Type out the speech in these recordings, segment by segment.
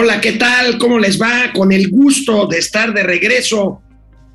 Hola, ¿qué tal? ¿Cómo les va? Con el gusto de estar de regreso.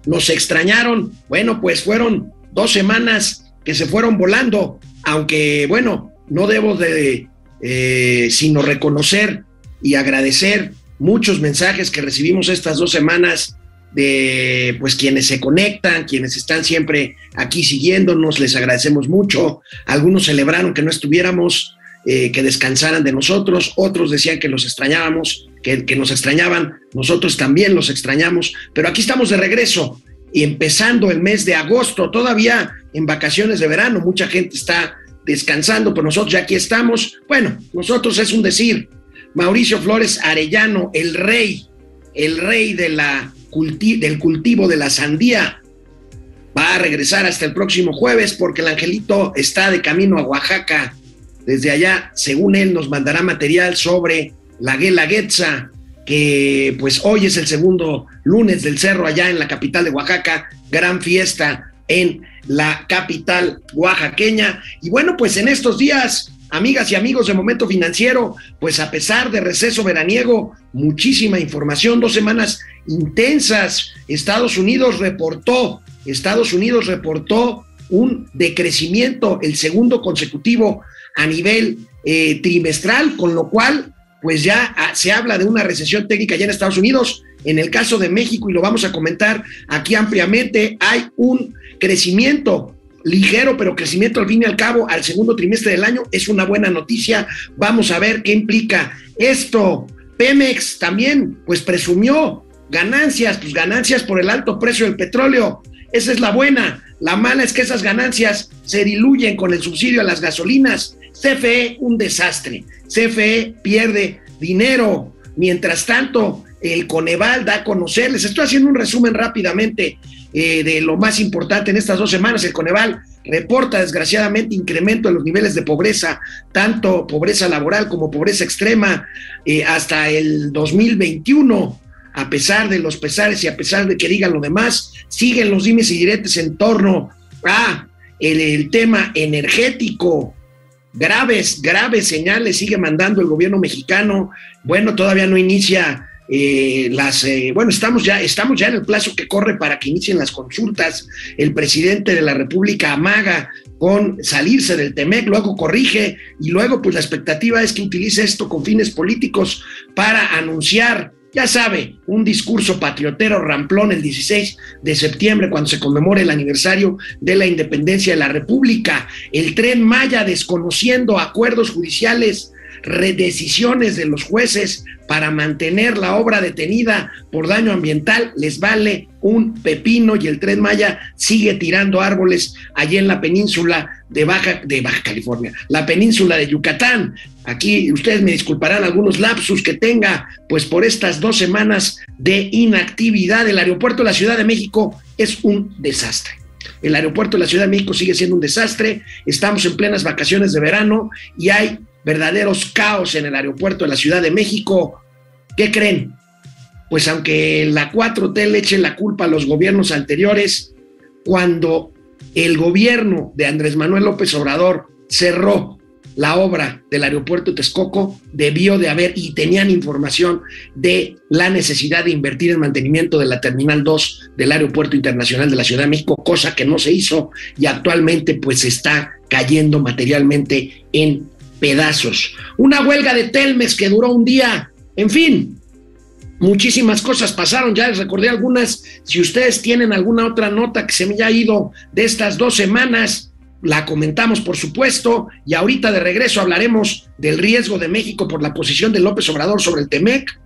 ¿Nos extrañaron? Bueno, pues fueron dos semanas que se fueron volando, aunque bueno, no debo de eh, sino reconocer y agradecer muchos mensajes que recibimos estas dos semanas de pues quienes se conectan, quienes están siempre aquí siguiéndonos, les agradecemos mucho. Algunos celebraron que no estuviéramos, eh, que descansaran de nosotros, otros decían que los extrañábamos, que, nos extrañaban, nosotros también los extrañamos, pero aquí estamos de regreso y empezando el mes de agosto, todavía en vacaciones de verano, mucha gente está descansando, pero nosotros ya aquí estamos. Bueno, nosotros es un decir. Mauricio Flores Arellano, el rey, el rey de la del cultivo de la sandía, va a regresar hasta el próximo jueves porque el angelito está de camino a Oaxaca. Desde allá, según él, nos mandará material sobre la Guelaguetza, que pues hoy es el segundo lunes del cerro allá en la capital de Oaxaca, gran fiesta en la capital oaxaqueña. Y bueno, pues en estos días, amigas y amigos de Momento Financiero, pues a pesar de receso veraniego, muchísima información, dos semanas intensas. Estados Unidos reportó, Estados Unidos reportó un decrecimiento, el segundo consecutivo a nivel eh, trimestral, con lo cual, pues ya ah, se habla de una recesión técnica ya en Estados Unidos. En el caso de México, y lo vamos a comentar aquí ampliamente, hay un crecimiento ligero, pero crecimiento al fin y al cabo al segundo trimestre del año es una buena noticia. Vamos a ver qué implica esto. Pemex también, pues presumió ganancias, pues ganancias por el alto precio del petróleo. Esa es la buena. La mala es que esas ganancias se diluyen con el subsidio a las gasolinas. CFE, un desastre. CFE pierde dinero. Mientras tanto, el Coneval da a conocer, les estoy haciendo un resumen rápidamente eh, de lo más importante en estas dos semanas. El Coneval reporta desgraciadamente incremento en los niveles de pobreza, tanto pobreza laboral como pobreza extrema, eh, hasta el 2021. A pesar de los pesares y a pesar de que digan lo demás, siguen los dimes y diretes en torno a el tema energético, graves, graves señales sigue mandando el gobierno mexicano. Bueno, todavía no inicia eh, las, eh, bueno, estamos ya, estamos ya en el plazo que corre para que inicien las consultas. El presidente de la República amaga con salirse del TEMEC, luego corrige y luego pues la expectativa es que utilice esto con fines políticos para anunciar, ya sabe, un discurso patriotero ramplón el 16 de septiembre cuando se conmemore el aniversario de la independencia de la República. El tren Maya desconociendo acuerdos judiciales decisiones de los jueces para mantener la obra detenida por daño ambiental les vale un pepino y el tren Maya sigue tirando árboles allí en la península de Baja, de Baja California, la península de Yucatán. Aquí ustedes me disculparán algunos lapsus que tenga, pues por estas dos semanas de inactividad, el aeropuerto de la Ciudad de México es un desastre. El aeropuerto de la Ciudad de México sigue siendo un desastre. Estamos en plenas vacaciones de verano y hay verdaderos caos en el aeropuerto de la Ciudad de México. ¿Qué creen? Pues aunque la 4T le eche la culpa a los gobiernos anteriores, cuando el gobierno de Andrés Manuel López Obrador cerró la obra del aeropuerto de Texcoco, debió de haber y tenían información de la necesidad de invertir en mantenimiento de la Terminal 2 del Aeropuerto Internacional de la Ciudad de México, cosa que no se hizo y actualmente pues está cayendo materialmente en pedazos. Una huelga de Telmex que duró un día. En fin, muchísimas cosas pasaron. Ya les recordé algunas. Si ustedes tienen alguna otra nota que se me haya ido de estas dos semanas, la comentamos por supuesto. Y ahorita de regreso hablaremos del riesgo de México por la posición de López Obrador sobre el TEMEC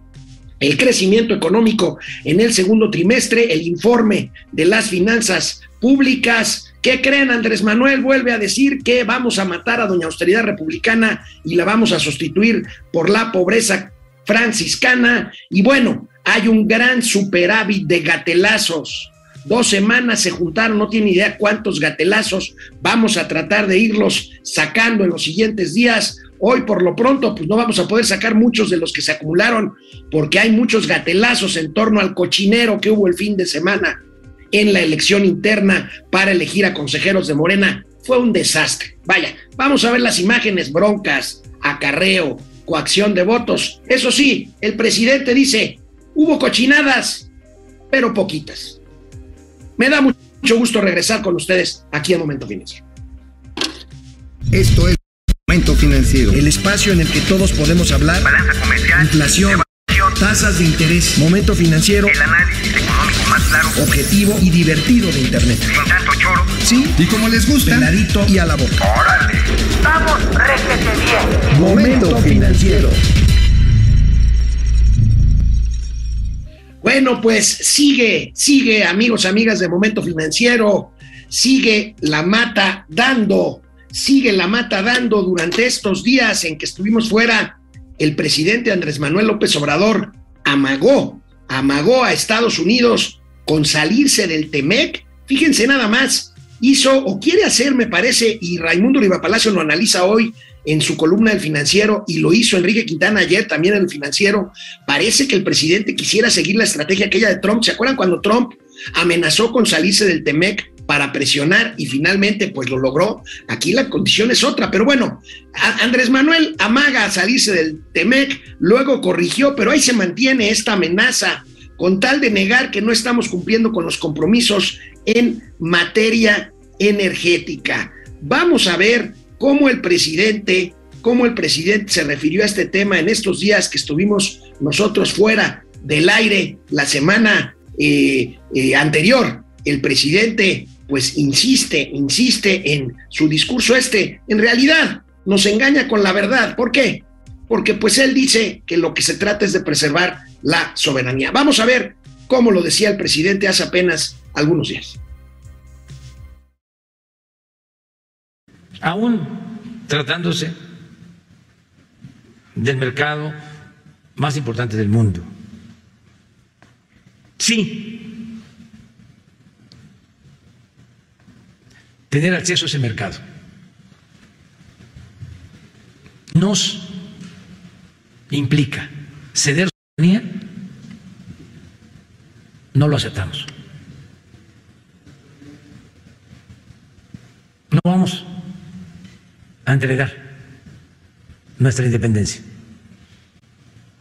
el crecimiento económico en el segundo trimestre, el informe de las finanzas públicas. ¿Qué creen? Andrés Manuel vuelve a decir que vamos a matar a Doña Austeridad Republicana y la vamos a sustituir por la pobreza franciscana. Y bueno, hay un gran superávit de gatelazos. Dos semanas se juntaron, no tiene idea cuántos gatelazos. Vamos a tratar de irlos sacando en los siguientes días. Hoy por lo pronto, pues no vamos a poder sacar muchos de los que se acumularon porque hay muchos gatelazos en torno al cochinero que hubo el fin de semana en la elección interna para elegir a consejeros de Morena. Fue un desastre. Vaya, vamos a ver las imágenes broncas, acarreo, coacción de votos. Eso sí, el presidente dice, hubo cochinadas, pero poquitas. Me da mucho gusto regresar con ustedes aquí en Momento Financiero. Esto es Momento Financiero. El espacio en el que todos podemos hablar. Balanza comercial. Inflación. Tasas de interés. Momento Financiero. El análisis económico más claro. Objetivo y divertido de Internet. Sin tanto choro. Sí. Y como les gusta, Peladito y a la boca. ¡Órale! ¡Vamos, réjete bien! Momento Financiero. Bueno, pues sigue, sigue, amigos, amigas de Momento Financiero, sigue la mata dando, sigue la mata dando durante estos días en que estuvimos fuera. El presidente Andrés Manuel López Obrador amagó, amagó a Estados Unidos con salirse del TEMEC. Fíjense nada más, hizo o quiere hacer, me parece, y Raimundo Riva Palacio lo analiza hoy en su columna del financiero y lo hizo Enrique Quintana ayer también en el financiero. Parece que el presidente quisiera seguir la estrategia aquella de Trump. ¿Se acuerdan cuando Trump amenazó con salirse del TEMEC para presionar y finalmente pues lo logró? Aquí la condición es otra, pero bueno, Andrés Manuel amaga a salirse del TEMEC, luego corrigió, pero ahí se mantiene esta amenaza con tal de negar que no estamos cumpliendo con los compromisos en materia energética. Vamos a ver cómo el presidente, cómo el presidente se refirió a este tema en estos días que estuvimos nosotros fuera del aire la semana eh, eh, anterior. El presidente pues insiste, insiste en su discurso este. En realidad nos engaña con la verdad. ¿Por qué? Porque pues él dice que lo que se trata es de preservar la soberanía. Vamos a ver cómo lo decía el presidente hace apenas algunos días. aún tratándose del mercado más importante del mundo. Sí, tener acceso a ese mercado nos implica ceder soberanía, no lo aceptamos. No vamos a entregar nuestra independencia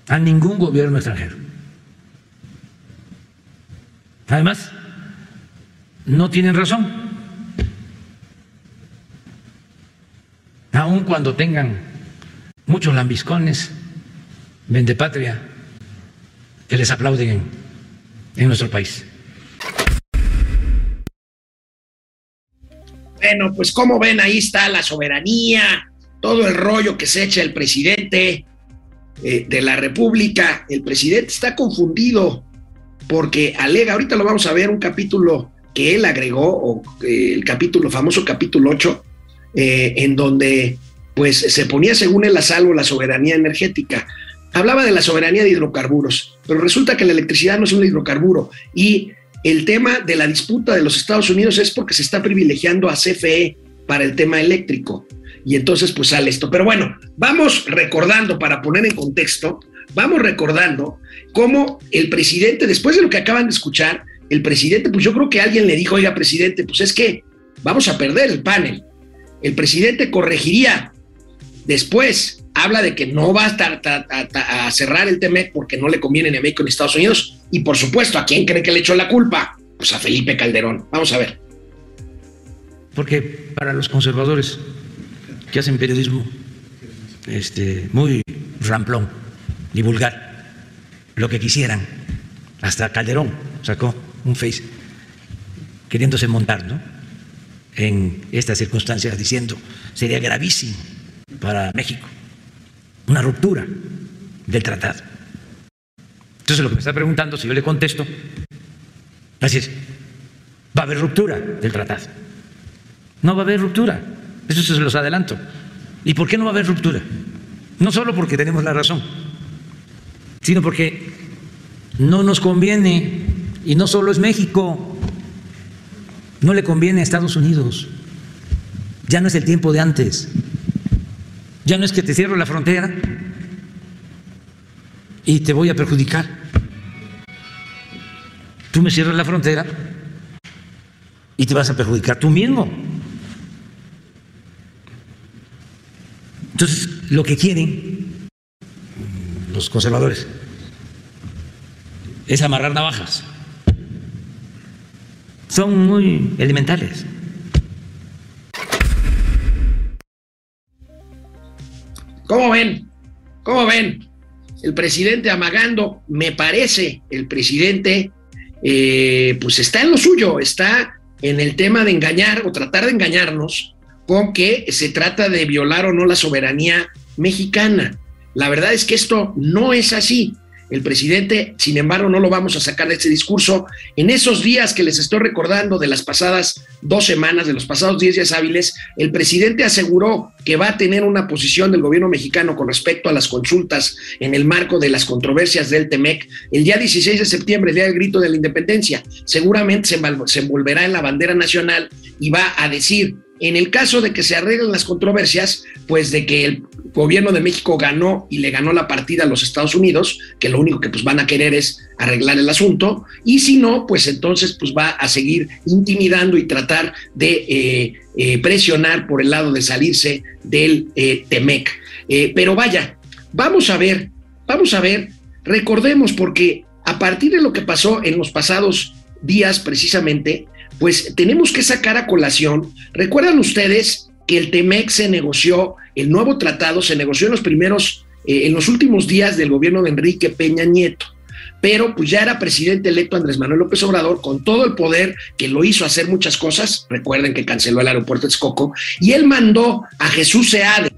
a ningún gobierno extranjero. Además, no tienen razón. Aun cuando tengan muchos lambiscones, patria que les aplauden en, nuestro país. Bueno, pues como ven, ahí está la soberanía, todo el rollo que se echa el presidente eh, de la República. El presidente está confundido porque alega, ahorita lo vamos a ver, un capítulo que él agregó, o eh, el capítulo, famoso capítulo 8, eh, en donde pues se ponía según él a salvo la soberanía energética. Hablaba de la soberanía de hidrocarburos, pero resulta que la electricidad no es un hidrocarburo y el tema de la disputa de los Estados Unidos es porque se está privilegiando a CFE para el tema eléctrico. Y entonces pues sale esto. Pero bueno, vamos recordando, para poner en contexto, vamos recordando cómo el presidente, después de lo que acaban de escuchar, el presidente, pues yo creo que alguien le dijo, oiga, presidente, pues es que vamos a perder el panel. El presidente corregiría después, habla de que no va a, estar, a, cerrar el TEMEC porque no le conviene ni a México ni a Estados Unidos. Y por supuesto, ¿a quién cree que le echó la culpa? Pues a Felipe Calderón. Vamos a ver. Porque para los conservadores que hacen periodismo este, muy ramplón y vulgar, lo que quisieran, hasta Calderón sacó un face queriéndose montar ¿no? en estas circunstancias diciendo sería gravísimo para México una ruptura del tratado. Entonces lo que me está preguntando, si yo le contesto, así es, va a haber ruptura del tratado. No va a haber ruptura, eso se los adelanto. ¿Y por qué no va a haber ruptura? No solo porque tenemos la razón, sino porque no nos conviene, y no solo es México, no le conviene a Estados Unidos. Ya no es el tiempo de antes. Ya no es que te cierro la frontera y te voy a perjudicar. Tú me cierras la frontera y te vas a perjudicar tú mismo. Entonces, lo que quieren los conservadores, es amarrar navajas. Son muy elementales. ¿Cómo ven? ¿Cómo ven? El presidente amagando, me parece, el presidente, eh, pues está en lo suyo, está en el tema de engañar o tratar de engañarnos con que se trata de violar o no la soberanía mexicana. La verdad es que esto no es así. El presidente, sin embargo, no lo vamos a sacar de este discurso. En esos días que les estoy recordando de las pasadas dos semanas, de los pasados diez días hábiles, el presidente aseguró que va a tener una posición del gobierno mexicano con respecto a las consultas en el marco de las controversias del TEMEC el día 16 de septiembre, el día del grito de la independencia. Seguramente se, se envolverá en la bandera nacional y va a decir en el caso de que se arreglen las controversias, pues de que el gobierno de México ganó y le ganó la partida a los Estados Unidos, que lo único que pues van a querer es arreglar el asunto, y si no, pues entonces pues va a seguir intimidando y tratar de eh, eh, presionar por el lado de salirse del eh, Temec. pero vaya, vamos a ver, vamos a ver, recordemos porque a partir de lo que pasó en los pasados días precisamente, pues tenemos que sacar a colación, recuerdan ustedes que el TEMEC se negoció, el nuevo tratado se negoció en los primeros, eh, en los últimos días del gobierno de Enrique Peña Nieto. Pero pues ya era presidente electo Andrés Manuel López Obrador con todo el poder que lo hizo hacer muchas cosas. Recuerden que canceló el aeropuerto de Texcoco y él mandó a Jesús Seade,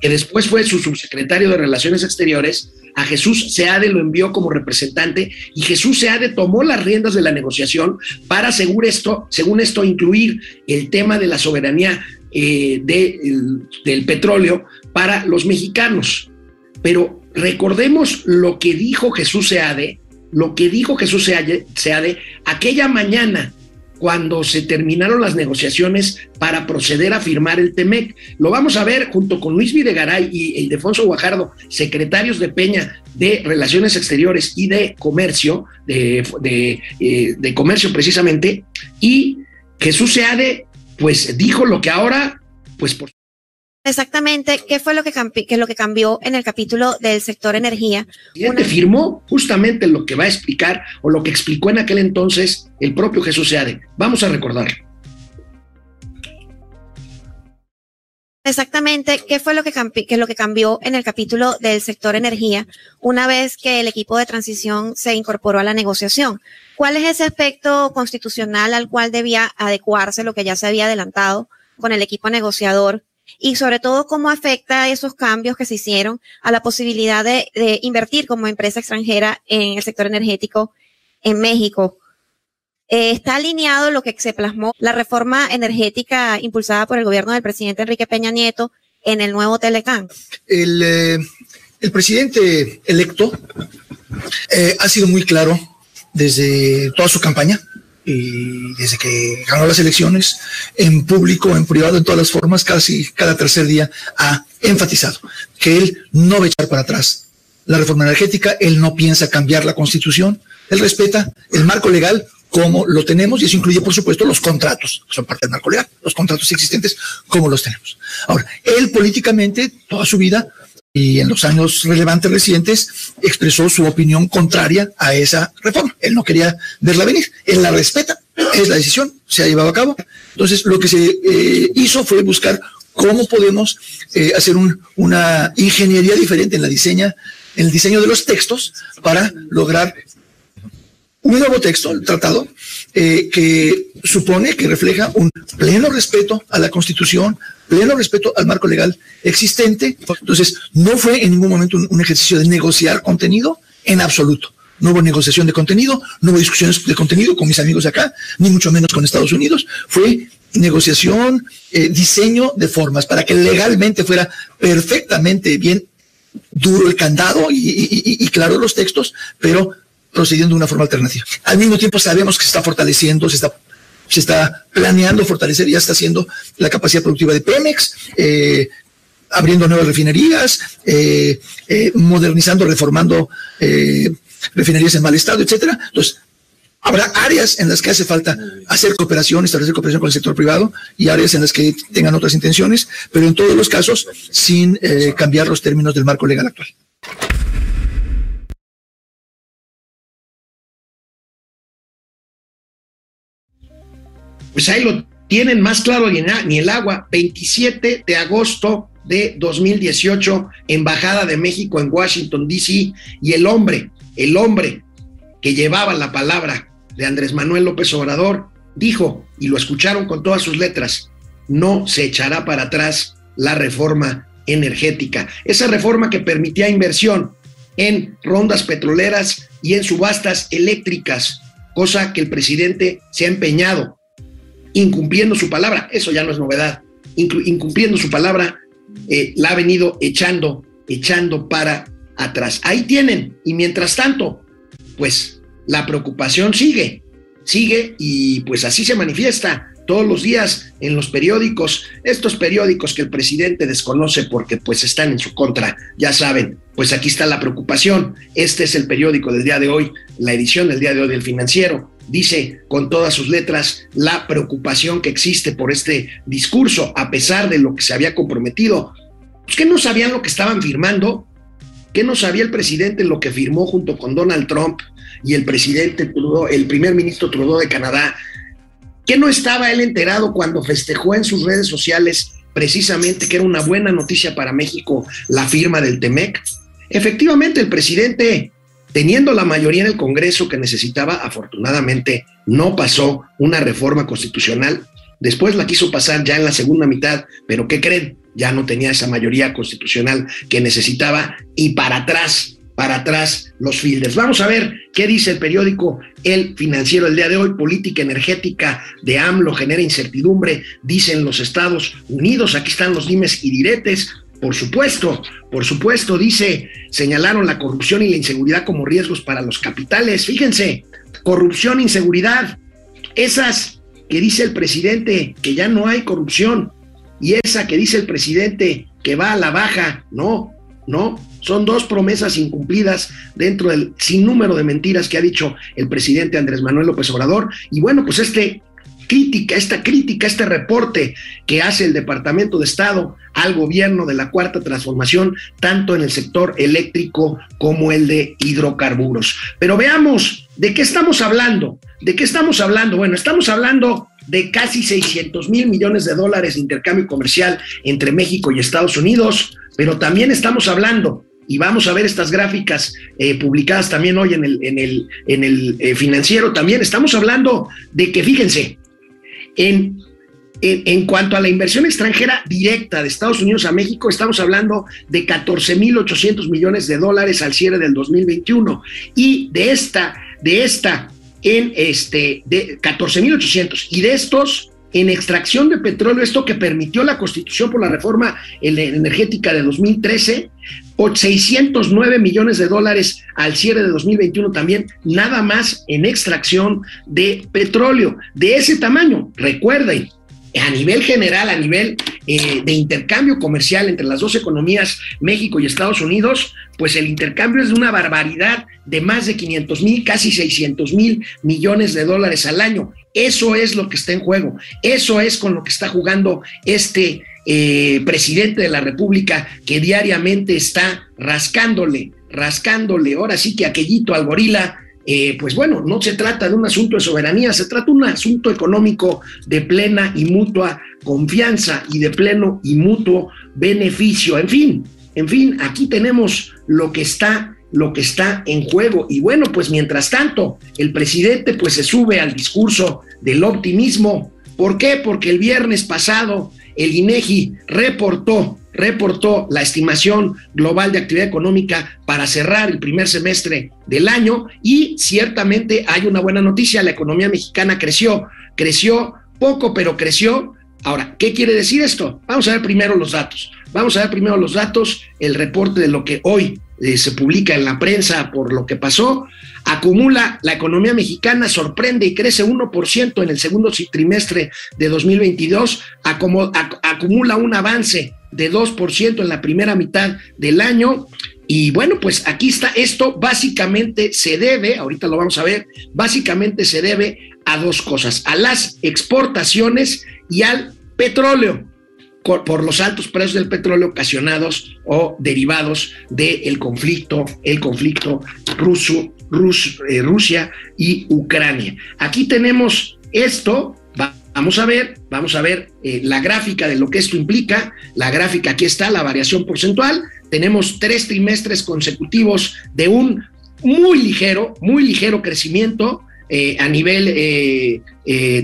que después fue su subsecretario de Relaciones Exteriores, a Jesús Seade lo envió como representante y Jesús Seade tomó las riendas de la negociación para, según esto, según esto incluir el tema de la soberanía eh, del petróleo para los mexicanos. Pero recordemos lo que dijo Jesús Seade, lo que dijo Jesús Seade, aquella mañana cuando se terminaron las negociaciones para proceder a firmar el TEMEC. Lo vamos a ver junto con Luis Videgaray y Ildefonso Guajardo, secretarios de Peña de Relaciones Exteriores y de Comercio, de, de, eh, de Comercio precisamente, y Jesús Seade pues dijo lo que ahora, pues por Exactamente, ¿qué fue lo que, qué lo que cambió en el capítulo del sector energía? Una... firmó justamente lo que va a explicar o lo que explicó en aquel entonces el propio Jesús Seade. Vamos a recordarlo. Exactamente, ¿qué fue lo que, lo que cambió en el capítulo del sector energía una vez que el equipo de transición se incorporó a la negociación? ¿Cuál es ese aspecto constitucional al cual debía adecuarse lo que ya se había adelantado con el equipo negociador y sobre todo cómo afecta esos cambios que se hicieron a la posibilidad de, invertir como empresa extranjera en el sector energético en México. Eh, está alineado lo que se plasmó la reforma energética impulsada por el gobierno del presidente Enrique Peña Nieto en el nuevo Telecán. El, eh, el presidente electo eh, ha sido muy claro desde toda su campaña y desde que ganó las elecciones, en público, en privado, en todas las formas, casi cada tercer día, ha enfatizado que él no va a echar para atrás la reforma energética, él no piensa cambiar la constitución, él respeta el marco legal como lo tenemos y eso incluye, por supuesto, los contratos, que son parte del marco legal, los contratos existentes como los tenemos. Ahora, él políticamente, toda su vida, y en los años relevantes recientes expresó su opinión contraria a esa reforma. Él no quería verla venir, él la respeta, es la decisión, se ha llevado a cabo. Entonces, lo que se eh, hizo fue buscar cómo podemos eh, hacer una ingeniería diferente en la diseña, en el diseño de los textos para lograr un nuevo texto, el tratado, eh, que supone que refleja un pleno respeto a la Constitución, pleno respeto al marco legal existente. Entonces, no fue en ningún momento un, ejercicio de negociar contenido en absoluto. No hubo negociación de contenido, no hubo discusiones de contenido con mis amigos de acá, ni mucho menos con Estados Unidos. Fue negociación, eh, diseño de formas para que legalmente fuera perfectamente bien duro el candado y, claro los textos, pero procediendo de una forma alternativa. Al mismo tiempo sabemos que se está fortaleciendo, se está se está planeando fortalecer, ya está haciendo la capacidad productiva de Pemex, eh, abriendo nuevas refinerías, eh, eh, modernizando, reformando refinerías en mal estado, etcétera. Entonces, habrá áreas en las que hace falta hacer cooperación, establecer cooperación con el sector privado y áreas en las que tengan otras intenciones, pero en todos los casos sin cambiar los términos del marco legal actual. Pues ahí lo tienen más claro ni el agua. 27 de agosto de 2018, Embajada de México en Washington, D.C., y el hombre, el hombre que llevaba la palabra de Andrés Manuel López Obrador, dijo, y lo escucharon con todas sus letras, no se echará para atrás la reforma energética. Esa reforma que permitía inversión en rondas petroleras y en subastas eléctricas, cosa que el presidente se ha empeñado, incumpliendo su palabra, eso ya no es novedad, incumpliendo su palabra, eh, la ha venido echando, echando para atrás. Ahí tienen, y mientras tanto, pues la preocupación sigue, sigue y pues así se manifiesta todos los días en los periódicos, estos periódicos que el presidente desconoce porque pues están en su contra, ya saben, pues aquí está la preocupación. Este es el periódico del día de hoy, la edición del día de hoy del financiero. Dice con todas sus letras la preocupación que existe por este discurso, a pesar de lo que se había comprometido. Pues, ¿Qué no sabían lo que estaban firmando? ¿Qué no sabía el presidente lo que firmó junto con Donald Trump y el presidente Trudeau, el primer ministro Trudeau de Canadá? ¿Qué no estaba él enterado cuando festejó en sus redes sociales precisamente que era una buena noticia para México la firma del TEMEC? Efectivamente, el presidente, teniendo la mayoría en el Congreso que necesitaba, afortunadamente no pasó una reforma constitucional. Después la quiso pasar ya en la segunda mitad, pero ¿qué creen? Ya no tenía esa mayoría constitucional que necesitaba y para atrás para atrás los fielders. Vamos a ver qué dice el periódico El Financiero el día de hoy. Política energética de AMLO genera incertidumbre, dicen los Estados Unidos. Aquí están los dimes y diretes. Por supuesto, por supuesto, dice, señalaron la corrupción y la inseguridad como riesgos para los capitales. Fíjense, corrupción, inseguridad, esas que dice el presidente que ya no hay corrupción y esa que dice el presidente que va a la baja, no, no, son dos promesas incumplidas dentro del sinnúmero de mentiras que ha dicho el presidente Andrés Manuel López Obrador. Y bueno, pues este crítica, esta crítica, este reporte que hace el Departamento de Estado al gobierno de la Cuarta Transformación, tanto en el sector eléctrico como el de hidrocarburos. Pero veamos, ¿de qué estamos hablando? ¿De qué estamos hablando? Bueno, estamos hablando de casi 600 mil millones de dólares de intercambio comercial entre México y Estados Unidos, pero también estamos hablando y vamos a ver estas gráficas eh, publicadas también hoy en el, en el, en el eh, financiero, también estamos hablando de que, fíjense, en, en, cuanto a la inversión extranjera directa de Estados Unidos a México, estamos hablando de 14.800 millones de dólares al cierre del 2021 y de esta, de esta, en este, de 14.800 y de estos en extracción de petróleo, esto que permitió la Constitución por la reforma energética de 2013, 609 millones de dólares al cierre de 2021 también, nada más en extracción de petróleo. De ese tamaño, recuerden, a nivel general, a nivel eh, de intercambio comercial entre las dos economías, México y Estados Unidos, pues el intercambio es de una barbaridad de más de 500 mil, casi 600 mil millones de dólares al año. Eso es lo que está en juego. Eso es con lo que está jugando este eh, presidente de la República que diariamente está rascándole, rascándole, ahora sí que aquellito al gorila. Eh, pues bueno, no se trata de un asunto de soberanía, se trata de un asunto económico de plena y mutua confianza y de pleno y mutuo beneficio. En fin, en fin, aquí tenemos lo que está lo que está en juego. Y bueno, pues mientras tanto, el presidente pues se sube al discurso del optimismo. ¿Por qué? Porque el viernes pasado el INEGI reportó reportó la estimación global de actividad económica para cerrar el primer semestre del año y ciertamente hay una buena noticia, la economía mexicana creció, creció poco, pero creció. Ahora, ¿qué quiere decir esto? Vamos a ver primero los datos. Vamos a ver primero los datos, el reporte de lo que hoy eh, se publica en la prensa por lo que pasó, acumula la economía mexicana, sorprende y crece 1% en el segundo trimestre de 2022, acumula un avance de 2% en la primera mitad del año. Y bueno, pues aquí está, esto básicamente se debe, ahorita lo vamos a ver, básicamente se debe a dos cosas, a las exportaciones y al petróleo por los altos precios del petróleo ocasionados o derivados del conflicto, el conflicto ruso, Rus, eh, Rusia y Ucrania. Aquí tenemos esto, Vamos a ver, vamos a ver eh, la gráfica de lo que esto implica. La gráfica aquí está, la variación porcentual. Tenemos tres trimestres consecutivos de un muy ligero, muy ligero crecimiento eh, a nivel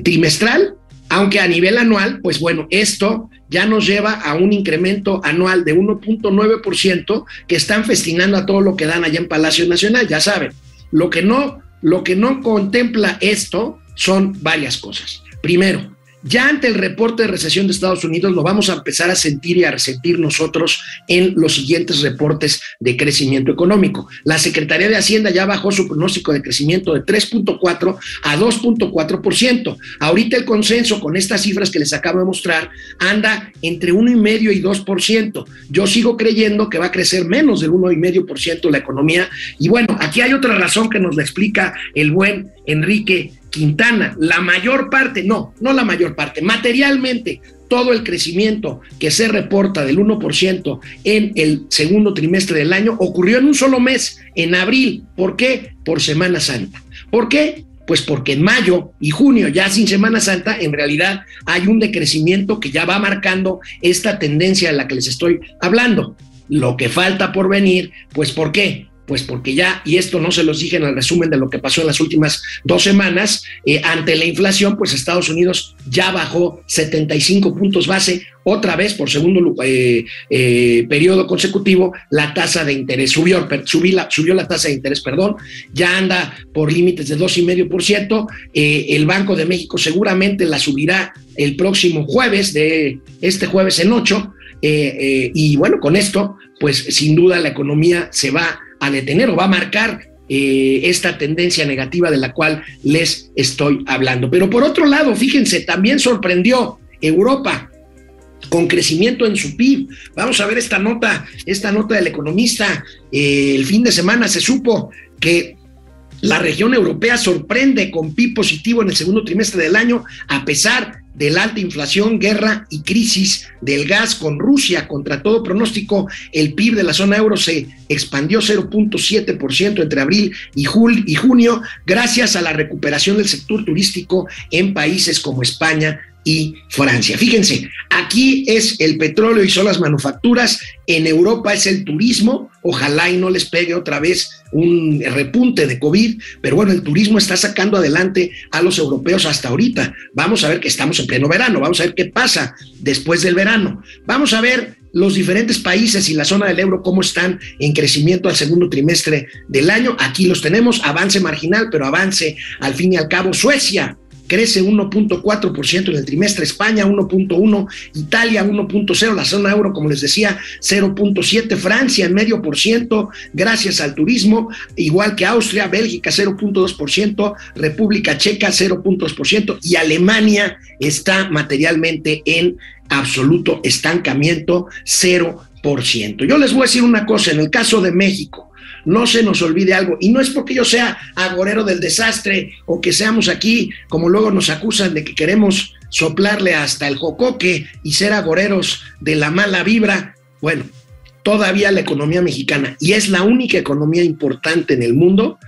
trimestral, aunque a nivel anual, pues bueno, esto ya nos lleva a un incremento anual de 1.9% que están festinando a todo lo que dan allá en Palacio Nacional, ya saben. Lo que no, lo que no contempla esto son varias cosas. Primero, ya ante el reporte de recesión de Estados Unidos lo vamos a empezar a sentir y a resentir nosotros en los siguientes reportes de crecimiento económico. La Secretaría de Hacienda ya bajó su pronóstico de crecimiento de 3.4 a 2.4%. Ahorita el consenso con estas cifras que les acabo de mostrar anda entre 1,5 y 2%. Yo sigo creyendo que va a crecer menos del 1,5% la economía. Y bueno, aquí hay otra razón que nos la explica el buen Enrique Quintana, la mayor parte, no, no la mayor parte, materialmente todo el crecimiento que se reporta del 1% en el segundo trimestre del año ocurrió en un solo mes, en abril. ¿Por qué? Por Semana Santa. ¿Por qué? Pues porque en mayo y junio, ya sin Semana Santa, en realidad hay un decrecimiento que ya va marcando esta tendencia de la que les estoy hablando. Lo que falta por venir, pues ¿por qué? Pues porque ya, y esto no se los dije en el resumen de lo que pasó en las últimas dos semanas, eh, ante la inflación, pues Estados Unidos ya bajó 75 puntos base, otra vez por segundo eh, eh, periodo consecutivo, la tasa de interés subió, subió la, subió la tasa de interés, perdón, ya anda por límites de 2,5%, eh, el Banco de México seguramente la subirá el próximo jueves, de este jueves en 8, y bueno, con esto, pues sin duda la economía se va a detener o va a marcar eh, esta tendencia negativa de la cual les estoy hablando. Pero por otro lado, fíjense, también sorprendió Europa con crecimiento en su PIB. Vamos a ver esta nota, esta nota del economista. Eh, el fin de semana se supo que la región europea sorprende con PIB positivo en el segundo trimestre del año, a pesar de la alta inflación, guerra y crisis del gas con Rusia. Contra todo pronóstico, el PIB de la zona euro se expandió 0.7% entre abril y, y junio, gracias a la recuperación del sector turístico en países como España, y Francia. Fíjense, aquí es el petróleo y son las manufacturas, en Europa es el turismo, ojalá y no les pegue otra vez un repunte de COVID, pero bueno, el turismo está sacando adelante a los europeos hasta ahorita. Vamos a ver que estamos en pleno verano, vamos a ver qué pasa después del verano. Vamos a ver los diferentes países y la zona del euro cómo están en crecimiento al segundo trimestre del año. Aquí los tenemos, avance marginal, pero avance al fin y al cabo. Suecia, crece 1.4% en el trimestre, España 1.1%, Italia 1.0%, la zona euro, como les decía, 0.7%, Francia en medio por ciento, gracias al turismo, igual que Austria, Bélgica 0.2%, República Checa 0.2% y Alemania está materialmente en absoluto estancamiento 0%. Yo les voy a decir una cosa, en el caso de México, no se nos olvide algo. Y no es porque yo sea agorero del desastre o que seamos aquí, como luego nos acusan de que queremos soplarle hasta el jocoque y ser agoreros de la mala vibra. Bueno, todavía la economía mexicana, y es la única economía importante en el mundo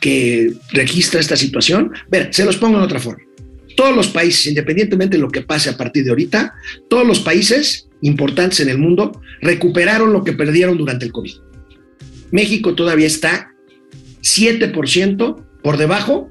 que registra esta situación. Ver, se los pongo en otra forma. Todos los países, independientemente de lo que pase a partir de ahorita, todos los países importantes en el mundo recuperaron lo que perdieron durante el COVID. México todavía está 7% por debajo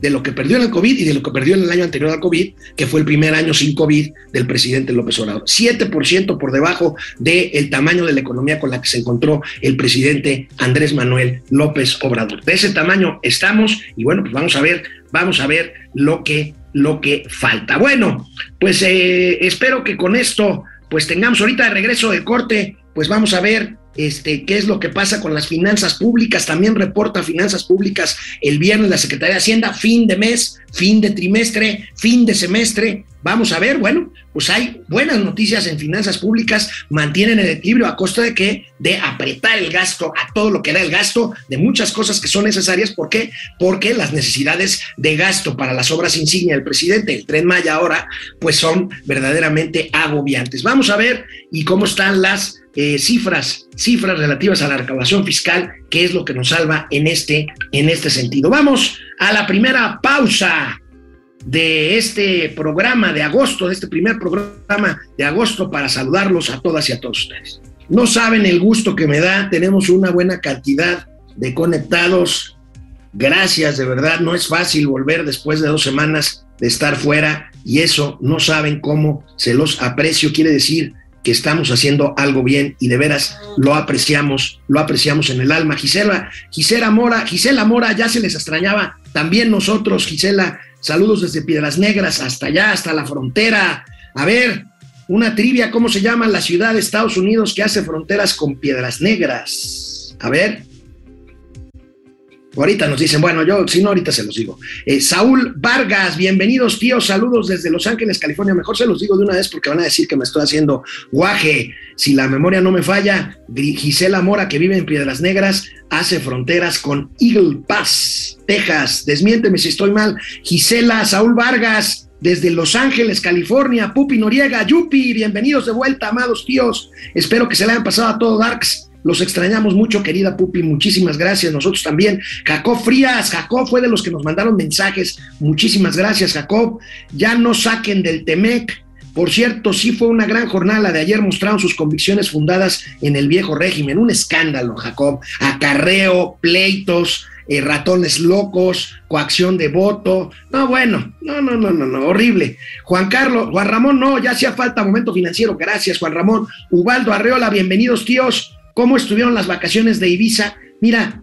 de lo que perdió en el COVID y de lo que perdió en el año anterior al COVID, que fue el primer año sin COVID del presidente López Obrador. 7% por debajo del tamaño de la economía con la que se encontró el presidente Andrés Manuel López Obrador. De ese tamaño estamos y bueno, pues vamos a ver, vamos a ver lo que, lo que falta. Bueno, pues eh, espero que con esto pues tengamos ahorita de regreso de corte, pues vamos a ver este, qué es lo que pasa con las finanzas públicas. También reporta finanzas públicas el viernes la Secretaría de Hacienda, fin de mes, fin de trimestre, fin de semestre. Vamos a ver, bueno, pues hay buenas noticias en finanzas públicas, mantienen el equilibrio a costa de que de apretar el gasto a todo lo que da el gasto de muchas cosas que son necesarias. ¿Por qué? Porque las necesidades de gasto para las obras insignia del presidente, el tren Maya ahora, pues son verdaderamente agobiantes. Vamos a ver y cómo están las eh, cifras, cifras relativas a la recaudación fiscal, que es lo que nos salva en este, en este sentido. Vamos a la primera pausa. De este programa de agosto, de este primer programa de agosto para saludarlos a todas y a todos ustedes. No saben el gusto que me da, tenemos una buena cantidad de conectados. Gracias, de verdad, no es fácil volver después de dos semanas de estar fuera y eso no saben cómo se los aprecio, quiere decir que estamos haciendo algo bien y de veras lo apreciamos, lo apreciamos en el alma. Gisela, Gisela Mora, Gisela Mora, ya se les extrañaba, también nosotros, Gisela, saludos desde Piedras Negras hasta allá, hasta la frontera. A ver, una trivia, ¿cómo se llama la ciudad de Estados Unidos que hace fronteras con Piedras Negras? A ver. Ahorita nos dicen, bueno, yo si no, ahorita se los digo. Eh, Saúl Vargas, bienvenidos tíos, saludos desde Los Ángeles, California. Mejor se los digo de una vez porque van a decir que me estoy haciendo guaje. Si la memoria no me falla, Gisela Mora, que vive en Piedras Negras, hace fronteras con Eagle Pass, Texas. Desmiénteme si estoy mal. Gisela, Saúl Vargas, desde Los Ángeles, California, Pupi Noriega, Yupi, bienvenidos de vuelta, amados tíos. Espero que se le hayan pasado a todo Darks los extrañamos mucho, querida Pupi. Muchísimas gracias. Nosotros también. Jacob Frías, Jacob fue de los que nos mandaron mensajes. Muchísimas gracias, Jacob. Ya no saquen del Temec. Por cierto, sí fue una gran jornada. de ayer mostraron sus convicciones fundadas en el viejo régimen. Un escándalo, Jacob. Acarreo, pleitos, eh, ratones locos, coacción de voto. No, bueno, no, no, no, no, no, horrible. Juan Carlos, Juan Ramón, no, ya hacía falta momento financiero. Gracias, Juan Ramón. Ubaldo Arreola, bienvenidos, tíos cómo estuvieron las vacaciones de Ibiza. Mira,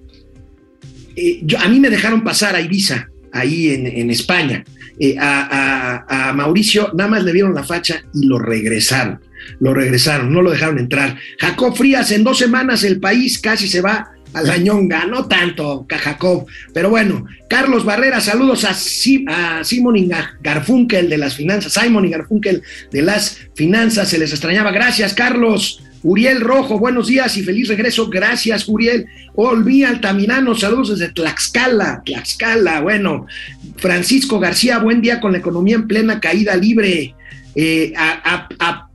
eh, yo, a mí me dejaron pasar a Ibiza, ahí en, España. Eh, a, a, Mauricio nada más le vieron la facha y lo regresaron. Lo regresaron, no lo dejaron entrar. Jacob Frías, en dos semanas el país casi se va a la ñonga, no tanto, Jacob, pero bueno, Carlos Barrera, saludos a, a Simon y Garfunkel de las finanzas, Simon y Garfunkel de las finanzas, se les extrañaba, gracias Carlos, Uriel Rojo, buenos días y feliz regreso. Gracias, Uriel. Olví Altamirano, saludos desde Tlaxcala, Tlaxcala. Bueno, Francisco García, buen día con la economía en plena caída libre. Eh, a, a,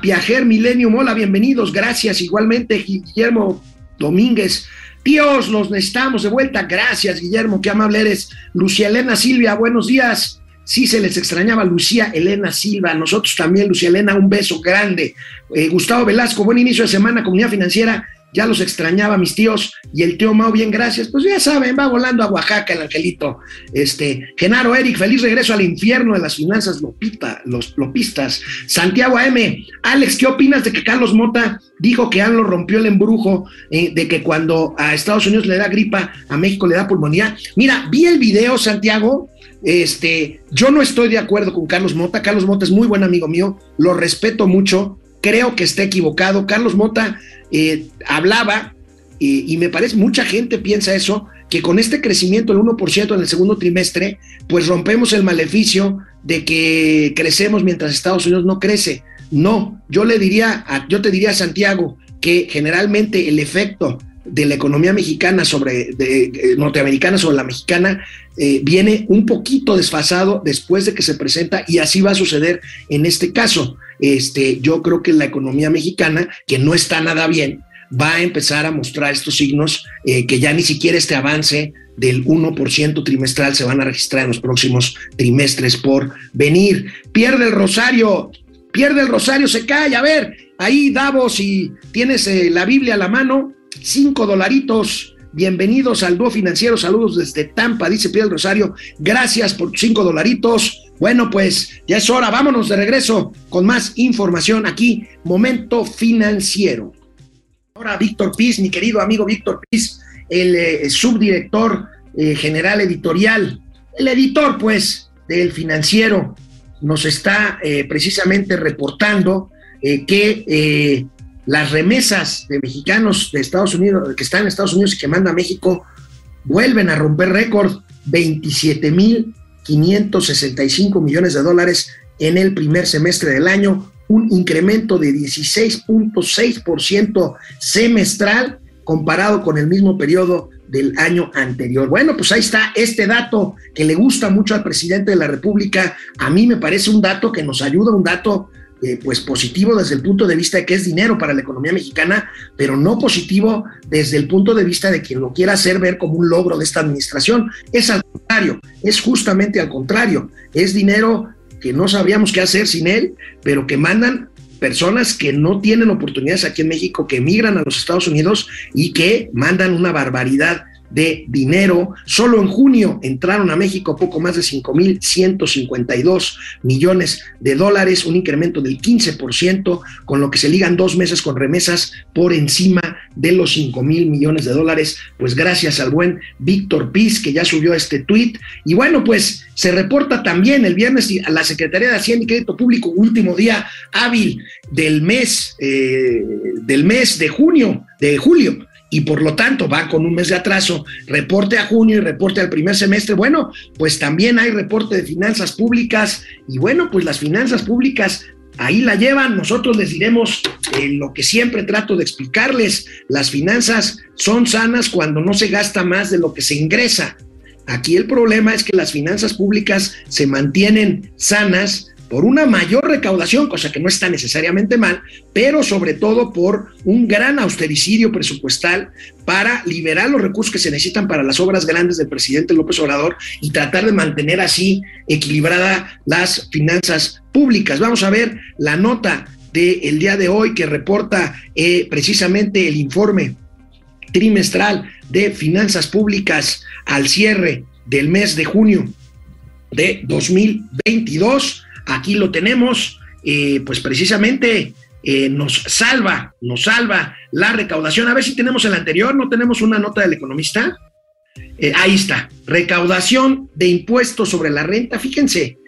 Piajer Milenio Mola, bienvenidos. Gracias, igualmente, Guillermo Domínguez. Tíos, los necesitamos de vuelta. Gracias, Guillermo, qué amable eres. Lucia Elena Silvia, buenos días sí se les extrañaba Lucía Elena Silva, nosotros también, Lucía Elena, un beso grande. Eh, Gustavo Velasco, buen inicio de semana, comunidad financiera, ya los extrañaba mis tíos y el tío Mau, bien, gracias. Pues ya saben, va volando a Oaxaca el angelito. Este, Genaro Eric, feliz regreso al infierno de las finanzas lopita, los lopistas. Santiago AM, Alex, ¿qué opinas de que Carlos Mota dijo que ANLO rompió el embrujo eh, de que cuando a Estados Unidos le da gripa, a México le da pulmonía? Mira, vi el video, Santiago, este, yo no estoy de acuerdo con Carlos Mota. Carlos Mota es muy buen amigo mío, lo respeto mucho. Creo que está equivocado. Carlos Mota eh, hablaba, y me parece, mucha gente piensa eso, que con este crecimiento del 1% en el segundo trimestre, pues rompemos el maleficio de que crecemos mientras Estados Unidos no crece. No, yo le diría, yo te diría, Santiago, que generalmente el efecto de la economía mexicana sobre, de, norteamericana sobre la mexicana, eh, viene un poquito desfasado después de que se presenta y así va a suceder en este caso. Este, yo creo que la economía mexicana, que no está nada bien, va a empezar a mostrar estos signos eh, que ya ni siquiera este avance del 1% trimestral se van a registrar en los próximos trimestres por venir. Pierde el rosario, pierde el rosario, se cae. A ver, ahí Davos, si tienes eh, la Biblia a la mano, cinco dolaritos. Bienvenidos al dúo financiero. Saludos desde Tampa, dice Piedra Rosario. Gracias por cinco dolaritos. Bueno, pues ya es hora. Vámonos de regreso con más información aquí. Momento financiero. Ahora, Víctor Piz, mi querido amigo Víctor Piz, el eh, subdirector eh, general editorial, el editor, pues, del financiero, nos está eh, precisamente reportando que las remesas de mexicanos de Estados Unidos, que están en Estados Unidos y que manda a México, vuelven a romper récord, 27.565 millones de dólares en el primer semestre del año, un incremento de 16.6% semestral comparado con el mismo periodo del año anterior. Bueno, pues ahí está este dato que le gusta mucho al presidente de la República. A mí me parece un dato que nos ayuda, un dato eh, pues positivo desde el punto de vista de que es dinero para la economía mexicana, pero no positivo desde el punto de vista de quien lo quiera hacer ver como un logro de esta administración. Es al contrario, es justamente al contrario, es dinero que no sabríamos qué hacer sin él, pero que mandan personas que no tienen oportunidades aquí en México, que emigran a los Estados Unidos y que mandan una barbaridad de dinero. Solo en junio entraron a México poco más de 5.152 millones de dólares, un incremento del 15%, con lo que se ligan dos meses con remesas por encima de los 5 mil millones de dólares, pues gracias al buen Víctor Piz, que ya subió este tuit. Y bueno, pues se reporta también el viernes a la Secretaría de Hacienda y Crédito Público, último día hábil del mes, eh, del mes de junio, de julio, y por lo tanto va con un mes de atraso, reporte a junio y reporte al primer semestre, bueno, pues también hay reporte de finanzas públicas y bueno, pues las finanzas públicas ahí la llevan, nosotros les diremos eh, lo que siempre trato de explicarles, las finanzas son sanas cuando no se gasta más de lo que se ingresa. Aquí el problema es que las finanzas públicas se mantienen sanas por una mayor recaudación, cosa que no está necesariamente mal, pero sobre todo por un gran austericidio presupuestal para liberar los recursos que se necesitan para las obras grandes del presidente López Obrador y tratar de mantener así equilibrada las finanzas públicas. Vamos a ver la nota del día de hoy que reporta eh, precisamente el informe trimestral de finanzas públicas al cierre del mes de junio de 2022 aquí lo tenemos, eh, pues precisamente eh, nos salva, nos salva la recaudación. A ver si tenemos el anterior, no tenemos una nota del economista. Eh, ahí está, recaudación de impuestos sobre la renta. Fíjense,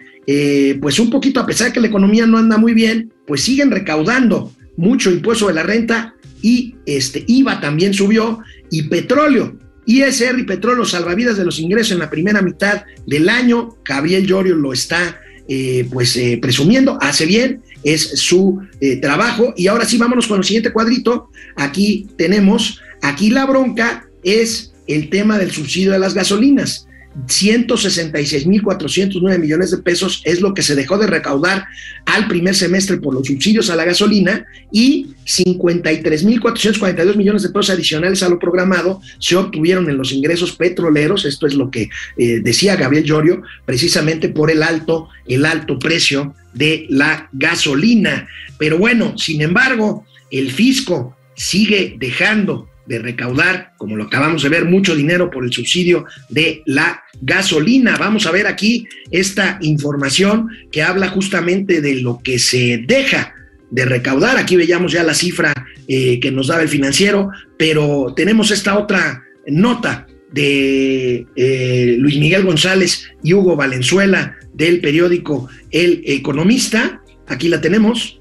pues un poquito a pesar de que la economía no anda muy bien, pues siguen recaudando mucho impuesto de la renta y este IVA también subió y petróleo. ISR y petróleo salvavidas de los ingresos en la primera mitad del año. Gabriel Llorio lo está eh, pues eh, presumiendo, hace bien, es su eh, trabajo. Y ahora sí, vámonos con el siguiente cuadrito. Aquí tenemos, aquí la bronca es el tema del subsidio de las gasolinas. 166.409 millones de pesos es lo que se dejó de recaudar al primer semestre por los subsidios a la gasolina y 53.442 millones de pesos adicionales a lo programado se obtuvieron en los ingresos petroleros. Esto es lo que eh, decía Gabriel Llorio, precisamente por el alto, el alto precio de la gasolina. Pero bueno, sin embargo, el fisco sigue dejando de recaudar, como lo acabamos de ver, mucho dinero por el subsidio de la gasolina. Vamos a ver aquí esta información que habla justamente de lo que se deja de recaudar. Aquí veíamos ya la cifra eh, que nos daba el financiero, pero tenemos esta otra nota de eh, Luis Miguel González y Hugo Valenzuela del periódico El Economista. Aquí la tenemos.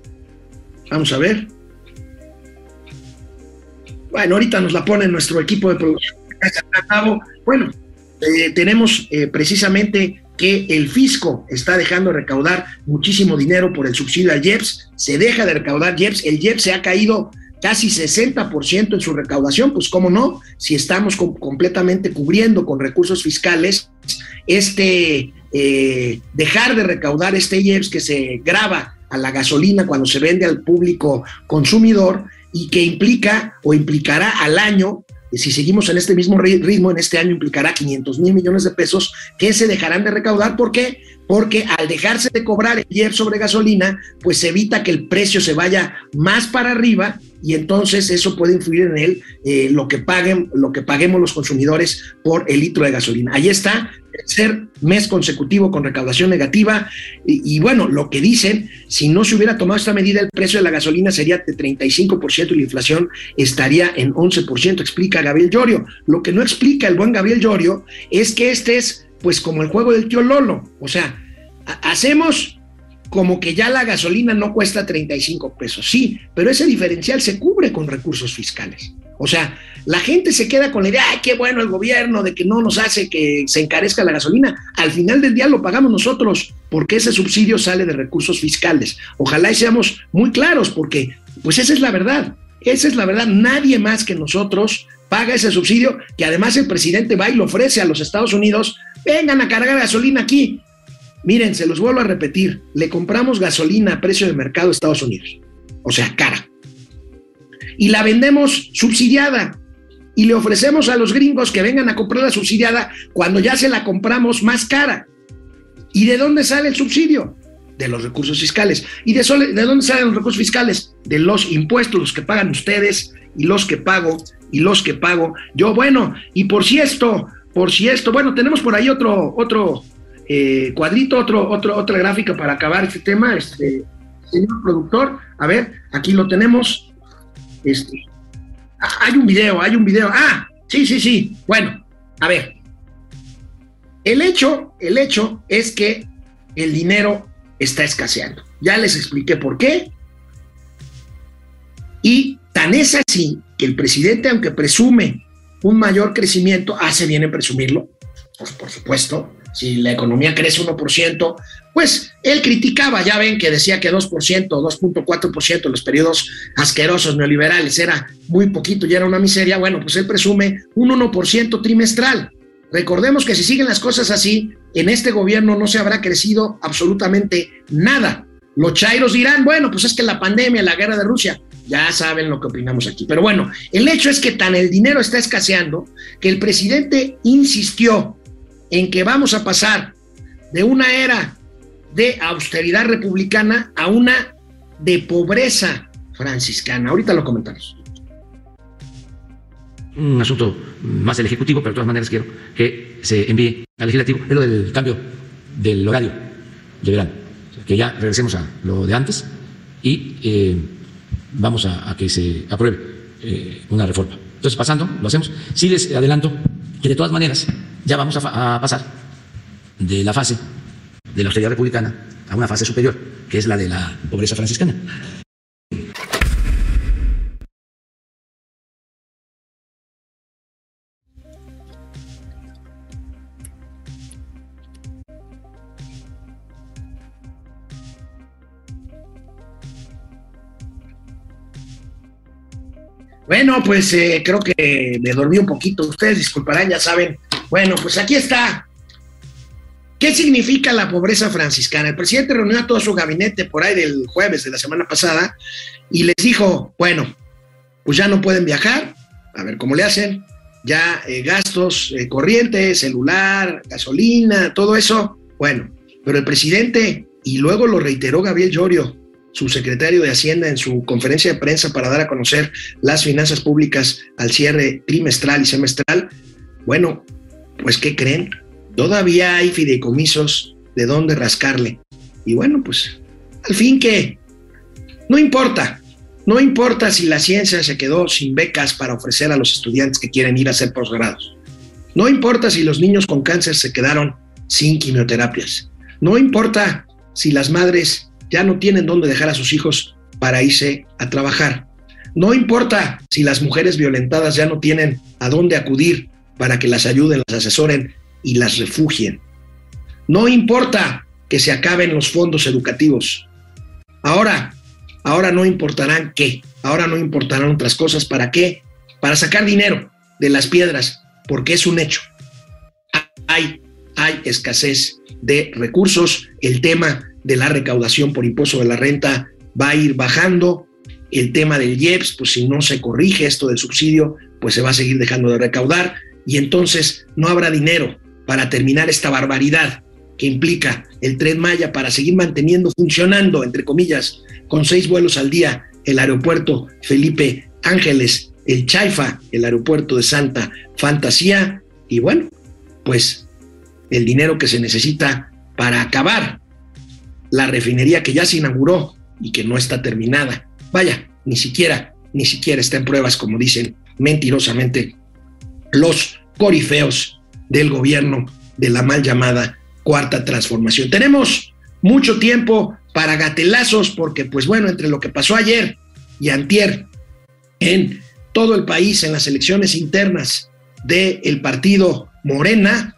Vamos a ver. Bueno, ahorita nos la pone nuestro equipo de producción. Bueno, eh, tenemos eh, precisamente que el fisco está dejando de recaudar muchísimo dinero por el subsidio al IEPS, se deja de recaudar IEPS, el IEPS se ha caído casi 60% en su recaudación, pues cómo no, si estamos completamente cubriendo con recursos fiscales este eh, dejar de recaudar este IEPS que se graba a la gasolina cuando se vende al público consumidor, y que implica o implicará al año, si seguimos en este mismo ritmo, en este año implicará 500 mil millones de pesos que se dejarán de recaudar. ¿Por qué? Porque al dejarse de cobrar el IER sobre gasolina, pues evita que el precio se vaya más para arriba y entonces eso puede influir en él eh, lo que paguen, lo que paguemos los consumidores por el litro de gasolina. Ahí está, tercer mes consecutivo con recaudación negativa y, bueno, lo que dicen, si no se hubiera tomado esta medida, el precio de la gasolina sería de 35% y la inflación estaría en 11%, explica Gabriel Llorio. Lo que no explica el buen Gabriel Llorio es que este es pues como el juego del tío Lolo, o sea, hacemos como que ya la gasolina no cuesta 35 pesos. Sí, pero ese diferencial se cubre con recursos fiscales. O sea, la gente se queda con la idea, ay, qué bueno el gobierno de que no nos hace que se encarezca la gasolina. Al final del día lo pagamos nosotros, porque ese subsidio sale de recursos fiscales. Ojalá y seamos muy claros, porque pues esa es la verdad. Esa es la verdad. Nadie más que nosotros paga ese subsidio, que además el presidente va y lo ofrece a los Estados Unidos. Vengan a cargar gasolina aquí Miren, se los vuelvo a repetir, le compramos gasolina a precio de mercado a Estados Unidos, o sea, cara. Y la vendemos subsidiada. Y le ofrecemos a los gringos que vengan a comprar la subsidiada cuando ya se la compramos más cara. ¿Y de dónde sale el subsidio? De los recursos fiscales. ¿Y de, de dónde salen los recursos fiscales? De los impuestos, los que pagan ustedes y los que pago y los que pago yo. Bueno, y por si esto, por si esto, bueno, tenemos por ahí otro, otro eh, cuadrito, otro, otro, otra gráfica para acabar este tema, este señor productor. A ver, aquí lo tenemos. Este, ah, hay un video, hay un video. Ah, sí, sí, sí. Bueno, a ver. El hecho, el hecho es que el dinero está escaseando. Ya les expliqué por qué. Y tan es así que el presidente, aunque presume un mayor crecimiento, hace bien en presumirlo, pues por supuesto, si la economía crece 1%, pues él criticaba, ya ven que decía que 2%, 2.4% en los periodos asquerosos neoliberales era muy poquito y era una miseria, bueno, pues él presume un 1% trimestral. Recordemos que si siguen las cosas así, en este gobierno no se habrá crecido absolutamente nada. Los chairos dirán, bueno, pues es que la pandemia, la guerra de Rusia, ya saben lo que opinamos aquí. Pero bueno, el hecho es que tan el dinero está escaseando que el presidente insistió en que vamos a pasar de una era de austeridad republicana a una de pobreza franciscana. Ahorita lo comentamos. Un asunto más del Ejecutivo, pero de todas maneras quiero que se envíe al Legislativo, es lo del cambio del horario de verano, que ya regresemos a lo de antes y eh, vamos a, que se apruebe eh, una reforma. Entonces, pasando, lo hacemos. Sí les adelanto que de todas maneras ya vamos a, pasar de la fase de la austeridad republicana a una fase superior, que es la de la pobreza franciscana. Bueno, pues eh, creo que me dormí un poquito. Ustedes disculparán, ya saben. Bueno, pues aquí está. ¿Qué significa la pobreza franciscana? El presidente reunió a todo su gabinete por ahí del jueves de la semana pasada y les dijo, bueno, pues ya no pueden viajar, a ver cómo le hacen, ya eh, gastos eh, corrientes, celular, gasolina, todo eso, bueno, pero el presidente, y luego lo reiteró Gabriel Llorio, su secretario de Hacienda en su conferencia de prensa para dar a conocer las finanzas públicas al cierre trimestral y semestral, bueno, pues ¿qué creen? Todavía hay fideicomisos de dónde rascarle. Y bueno, pues al fin que no importa, no importa si la ciencia se quedó sin becas para ofrecer a los estudiantes que quieren ir a hacer posgrados. No importa si los niños con cáncer se quedaron sin quimioterapias. No importa si las madres ya no tienen dónde dejar a sus hijos para irse a trabajar. No importa si las mujeres violentadas ya no tienen a dónde acudir para que las ayuden, las asesoren y las refugien. No importa que se acaben los fondos educativos. Ahora, ahora no importarán qué, ahora no importarán otras cosas. ¿Para qué? Para sacar dinero de las piedras, porque es un hecho. Hay, hay escasez de recursos. El tema de la recaudación por impuesto de la renta va a ir bajando. El tema del IEPS, pues si no se corrige esto del subsidio, pues se va a seguir dejando de recaudar y entonces no habrá dinero para terminar esta barbaridad que implica el tren Maya para seguir manteniendo funcionando, entre comillas, con seis vuelos al día, el aeropuerto Felipe Ángeles, el Chaifa, el aeropuerto de Santa Fantasía, y bueno, pues el dinero que se necesita para acabar la refinería que ya se inauguró y que no está terminada. Vaya, ni siquiera, ni siquiera está en pruebas, como dicen mentirosamente los corifeos del gobierno de la mal llamada cuarta transformación. Tenemos mucho tiempo para gatelazos porque, pues bueno, entre lo que pasó ayer y antier en todo el país, en las elecciones internas del partido Morena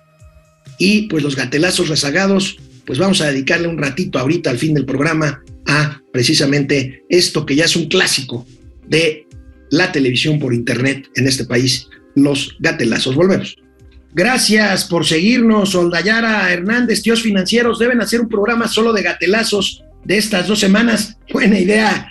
y pues los gatelazos rezagados pues vamos a dedicarle un ratito ahorita al fin del programa a precisamente esto que ya es un clásico de la televisión por internet en este país, los gatelazos. Volvemos. Gracias por seguirnos, Oldayara Hernández, tíos financieros. Deben hacer un programa solo de gatelazos de estas dos semanas. Buena idea,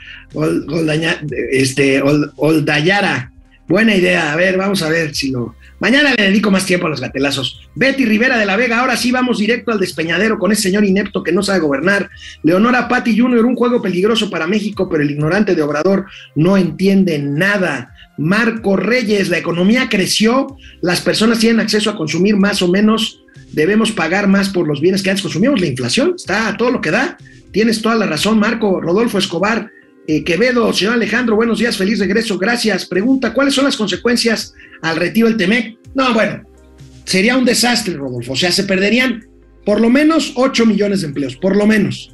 este, Oldayara. Buena idea. A ver, vamos a ver si lo. Mañana le dedico más tiempo a los gatelazos. Betty Rivera de la Vega, ahora sí vamos directo al despeñadero con ese señor inepto que no sabe gobernar. Leonora Patti Jr., un juego peligroso para México, pero el ignorante de Obrador no entiende nada. Marco Reyes, la economía creció, las personas tienen acceso a consumir más o menos, debemos pagar más por los bienes que antes consumíamos. La inflación está a todo lo que da. Tienes toda la razón, Marco. Rodolfo Escobar, eh, Quevedo, señor Alejandro, buenos días, feliz regreso, gracias. Pregunta, ¿cuáles son las consecuencias al retiro del TEMEC? No, bueno, sería un desastre, Rodolfo. O sea, se perderían por lo menos 8 millones de empleos, por lo menos.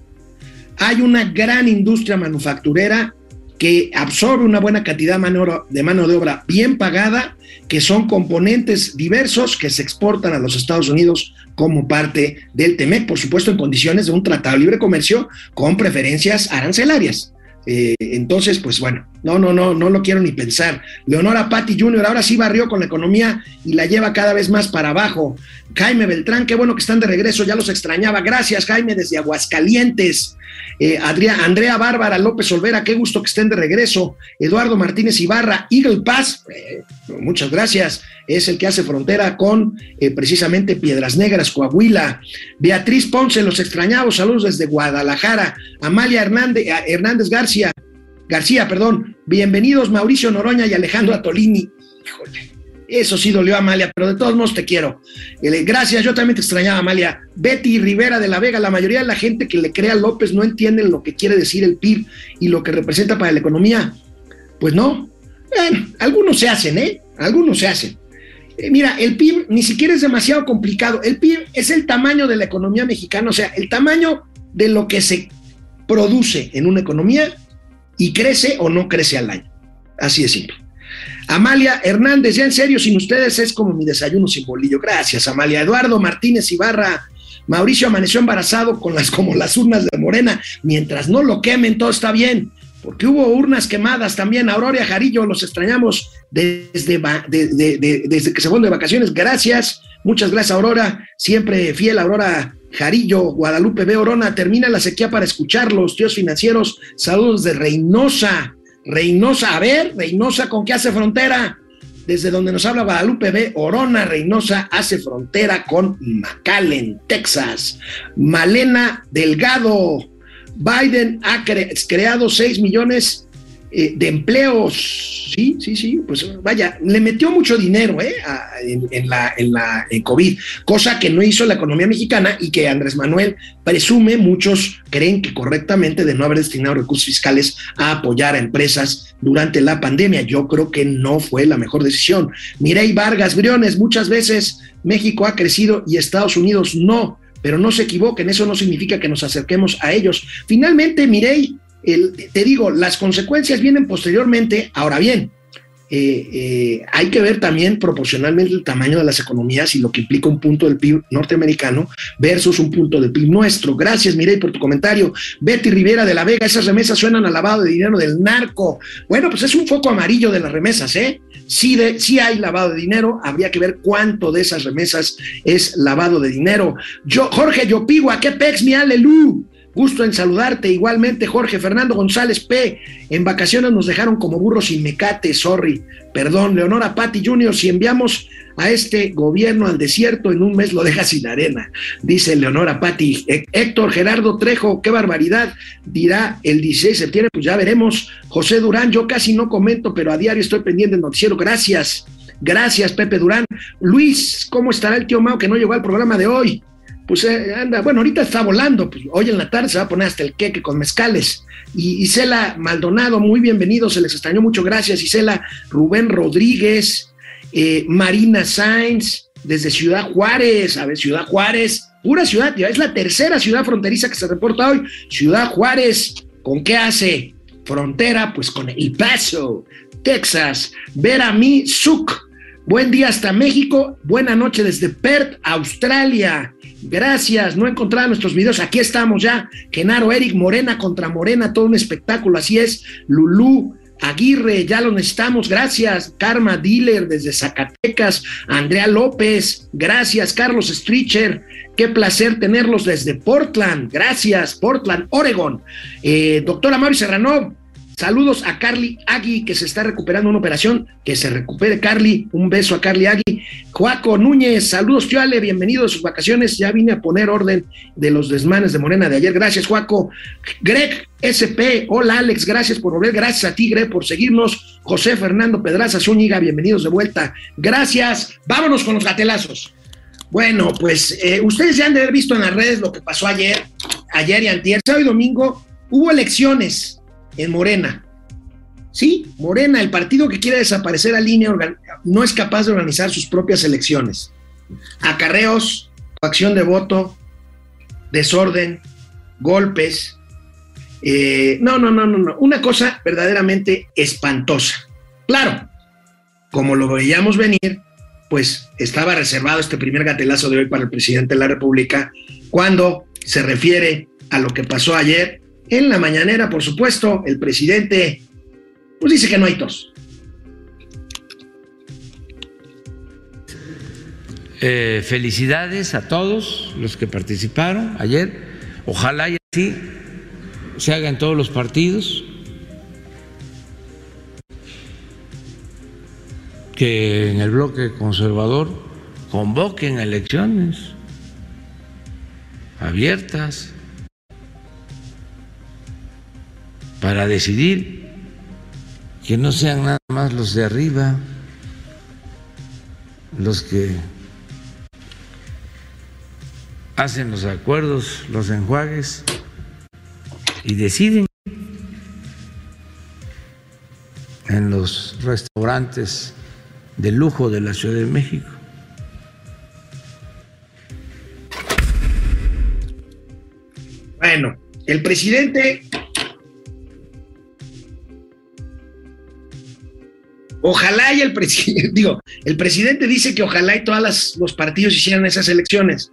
Hay una gran industria manufacturera que absorbe una buena cantidad de mano de obra bien pagada, que son componentes diversos que se exportan a los Estados Unidos como parte del TEMEC, por supuesto en condiciones de un tratado de libre comercio con preferencias arancelarias. Eh, entonces, pues bueno, no, no, no, no lo quiero ni pensar. Leonora Patti Jr. ahora sí barrió con la economía y la lleva cada vez más para abajo. Jaime Beltrán, qué bueno que están de regreso, ya los extrañaba. Gracias, Jaime, desde Aguascalientes. Eh, Andrea Bárbara López Olvera, qué gusto que estén de regreso. Eduardo Martínez Ibarra, Eagle Pass, eh, muchas gracias. Es el que hace frontera con eh, precisamente Piedras Negras, Coahuila. Beatriz Ponce, los extrañados, saludos desde Guadalajara. Amalia Hernández, Hernández García, García, perdón. Bienvenidos Mauricio Noroña y Alejandro Atolini. Híjole eso sí dolió a Amalia, pero de todos modos te quiero. Eh, gracias, yo también te extrañaba, Amalia. Betty Rivera de la Vega, la mayoría de la gente que le crea a López no entienden lo que quiere decir el PIB y lo que representa para la economía. Pues no. Algunos se hacen, ¿eh? Algunos se hacen. Eh, mira, el PIB ni siquiera es demasiado complicado. El PIB es el tamaño de la economía mexicana, o sea, el tamaño de lo que se produce en una economía y crece o no crece al año. Así de simple. Amalia Hernández, ya en serio, sin ustedes es como mi desayuno sin bolillo. Gracias, Amalia. Eduardo Martínez Ibarra. Mauricio amaneció embarazado con las como las urnas de Morena. Mientras no lo quemen, todo está bien. Porque hubo urnas quemadas también. Aurora Jarillo, los extrañamos desde, desde que se fueron de vacaciones. Gracias. Muchas gracias, Aurora. Siempre fiel, Aurora Jarillo, Guadalupe B. Orona. Termina la sequía para escucharlos, tíos financieros. Saludos de Reynosa. Reynosa, a ver, Reynosa, ¿con qué hace frontera? Desde donde nos habla Guadalupe B. Orona Reynosa hace frontera con McAllen, Texas. Malena Delgado. Biden ha creado 6 millones eh, de empleos, sí, sí, sí, pues vaya, le metió mucho dinero eh, en, la, en la COVID, cosa que no hizo la economía mexicana y que Andrés Manuel presume, muchos creen que correctamente de no haber destinado recursos fiscales a apoyar a empresas durante la pandemia. Yo creo que no fue la mejor decisión. Mirey Vargas Briones, muchas veces México ha crecido y Estados Unidos no pero no se equivoquen, eso no significa que nos acerquemos a ellos. Finalmente, Te digo, las consecuencias vienen posteriormente. Ahora bien, eh, eh, hay que ver también proporcionalmente el tamaño de las economías y lo que implica un punto del PIB norteamericano versus un punto del PIB nuestro. Gracias, Mirey, por tu comentario. Betty Rivera de la Vega, esas remesas suenan a lavado de dinero del narco. Bueno, pues es un foco amarillo de las remesas, ¿eh? Sí, de, sí hay lavado de dinero, habría que ver cuánto de esas remesas es lavado de dinero. Yo, Jorge Yopigua, ¿qué pex, mi alelu? Gusto en saludarte. Igualmente, Jorge Fernando González P. En vacaciones nos dejaron como burros y mecate, sorry. Perdón, Leonora Patti Jr., si enviamos a este gobierno al desierto, en un mes lo deja sin arena, dice Leonora Patti. Héctor Gerardo Trejo, qué barbaridad, dirá el 16 de septiembre, pues ya veremos. José Durán, yo casi no comento, pero a diario estoy pendiente del noticiero. Gracias. Gracias, Pepe Durán. Luis, ¿cómo estará el tío Mao que no llegó al programa de hoy? Pues eh, anda, bueno, ahorita está volando, pues, hoy en la tarde se va a poner hasta el queque con mezcales. Y Isela Maldonado, muy bienvenido, se les extrañó mucho, gracias Isela, Rubén Rodríguez, eh, Marina Sainz, desde Ciudad Juárez, a ver, Ciudad Juárez, pura ciudad, es la tercera ciudad fronteriza que se reporta hoy, Ciudad Juárez, ¿con qué hace? Frontera, pues con El Paso, Texas, ver a mí, Suc, Buen día hasta México, buena noche desde Perth, Australia. Gracias, no encontraba nuestros videos, aquí estamos ya. Genaro, Eric, Morena contra Morena, todo un espectáculo, así es. Lulú, Aguirre, ya lo necesitamos, gracias. Karma Dealer desde Zacatecas, Andrea López, gracias. Carlos Stricher, qué placer tenerlos desde Portland, gracias. Portland, Oregon. Eh, doctora Mauri Serrano, Saludos a Carly Agui, que se está recuperando una operación. Que se recupere, Carly. Un beso a Carly Agui. Joaco Núñez, saludos, tío Ale, bienvenido de sus vacaciones. Ya vine a poner orden de los desmanes de Morena de ayer. Gracias, Joaco. Greg SP, hola Alex, gracias por volver. Gracias a ti, Greg, por seguirnos. José Fernando Pedraza Zúñiga, bienvenidos de vuelta. Gracias. Vámonos con los gatelazos. Bueno, pues eh, ustedes ya han de haber visto en las redes lo que pasó ayer, ayer y antier. Sábado y domingo hubo elecciones en Morena. Sí, Morena, el partido que quiere desaparecer a línea, no es capaz de organizar sus propias elecciones. Acarreos, acción de voto, desorden, golpes. Eh, no, no, no, no, no. Una cosa verdaderamente espantosa. Claro, como lo veíamos venir, pues estaba reservado este primer gatelazo de hoy para el presidente de la República cuando se refiere a lo que pasó ayer en la mañanera, por supuesto, el presidente pues dice que no hay tos. Eh, felicidades a todos los que participaron ayer. Ojalá y así se haga en todos los partidos. Que en el bloque conservador convoquen elecciones abiertas para decidir que no sean nada más los de arriba los que hacen los acuerdos, los enjuagues y deciden en los restaurantes de lujo de la Ciudad de México. Bueno, el presidente Ojalá y el presidente, digo, el presidente dice que ojalá y todos los partidos hicieran esas elecciones.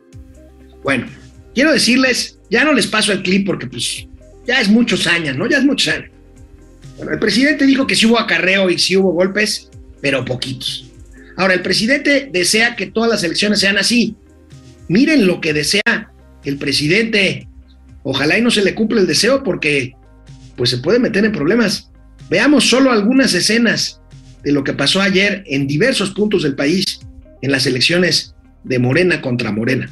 Bueno, quiero decirles, ya no les paso el clip porque pues ya es muchos años, ¿no? Ya es muchos años. Bueno, el presidente dijo que sí hubo acarreo y sí hubo golpes, pero poquitos. Ahora, el presidente desea que todas las elecciones sean así. Miren lo que desea el presidente. Ojalá y no se le cumpla el deseo porque pues se puede meter en problemas. Veamos solo algunas escenas de lo que pasó ayer en diversos puntos del país en las elecciones de Morena contra Morena.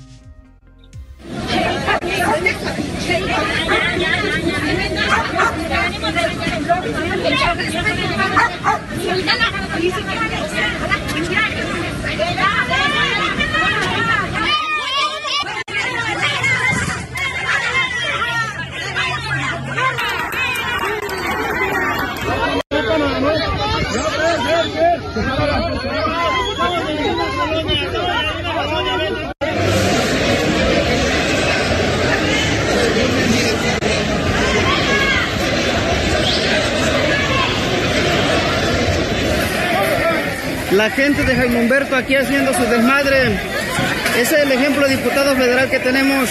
La gente de Jaime Humberto aquí haciendo su desmadre. Ese es el ejemplo de diputado federal que tenemos.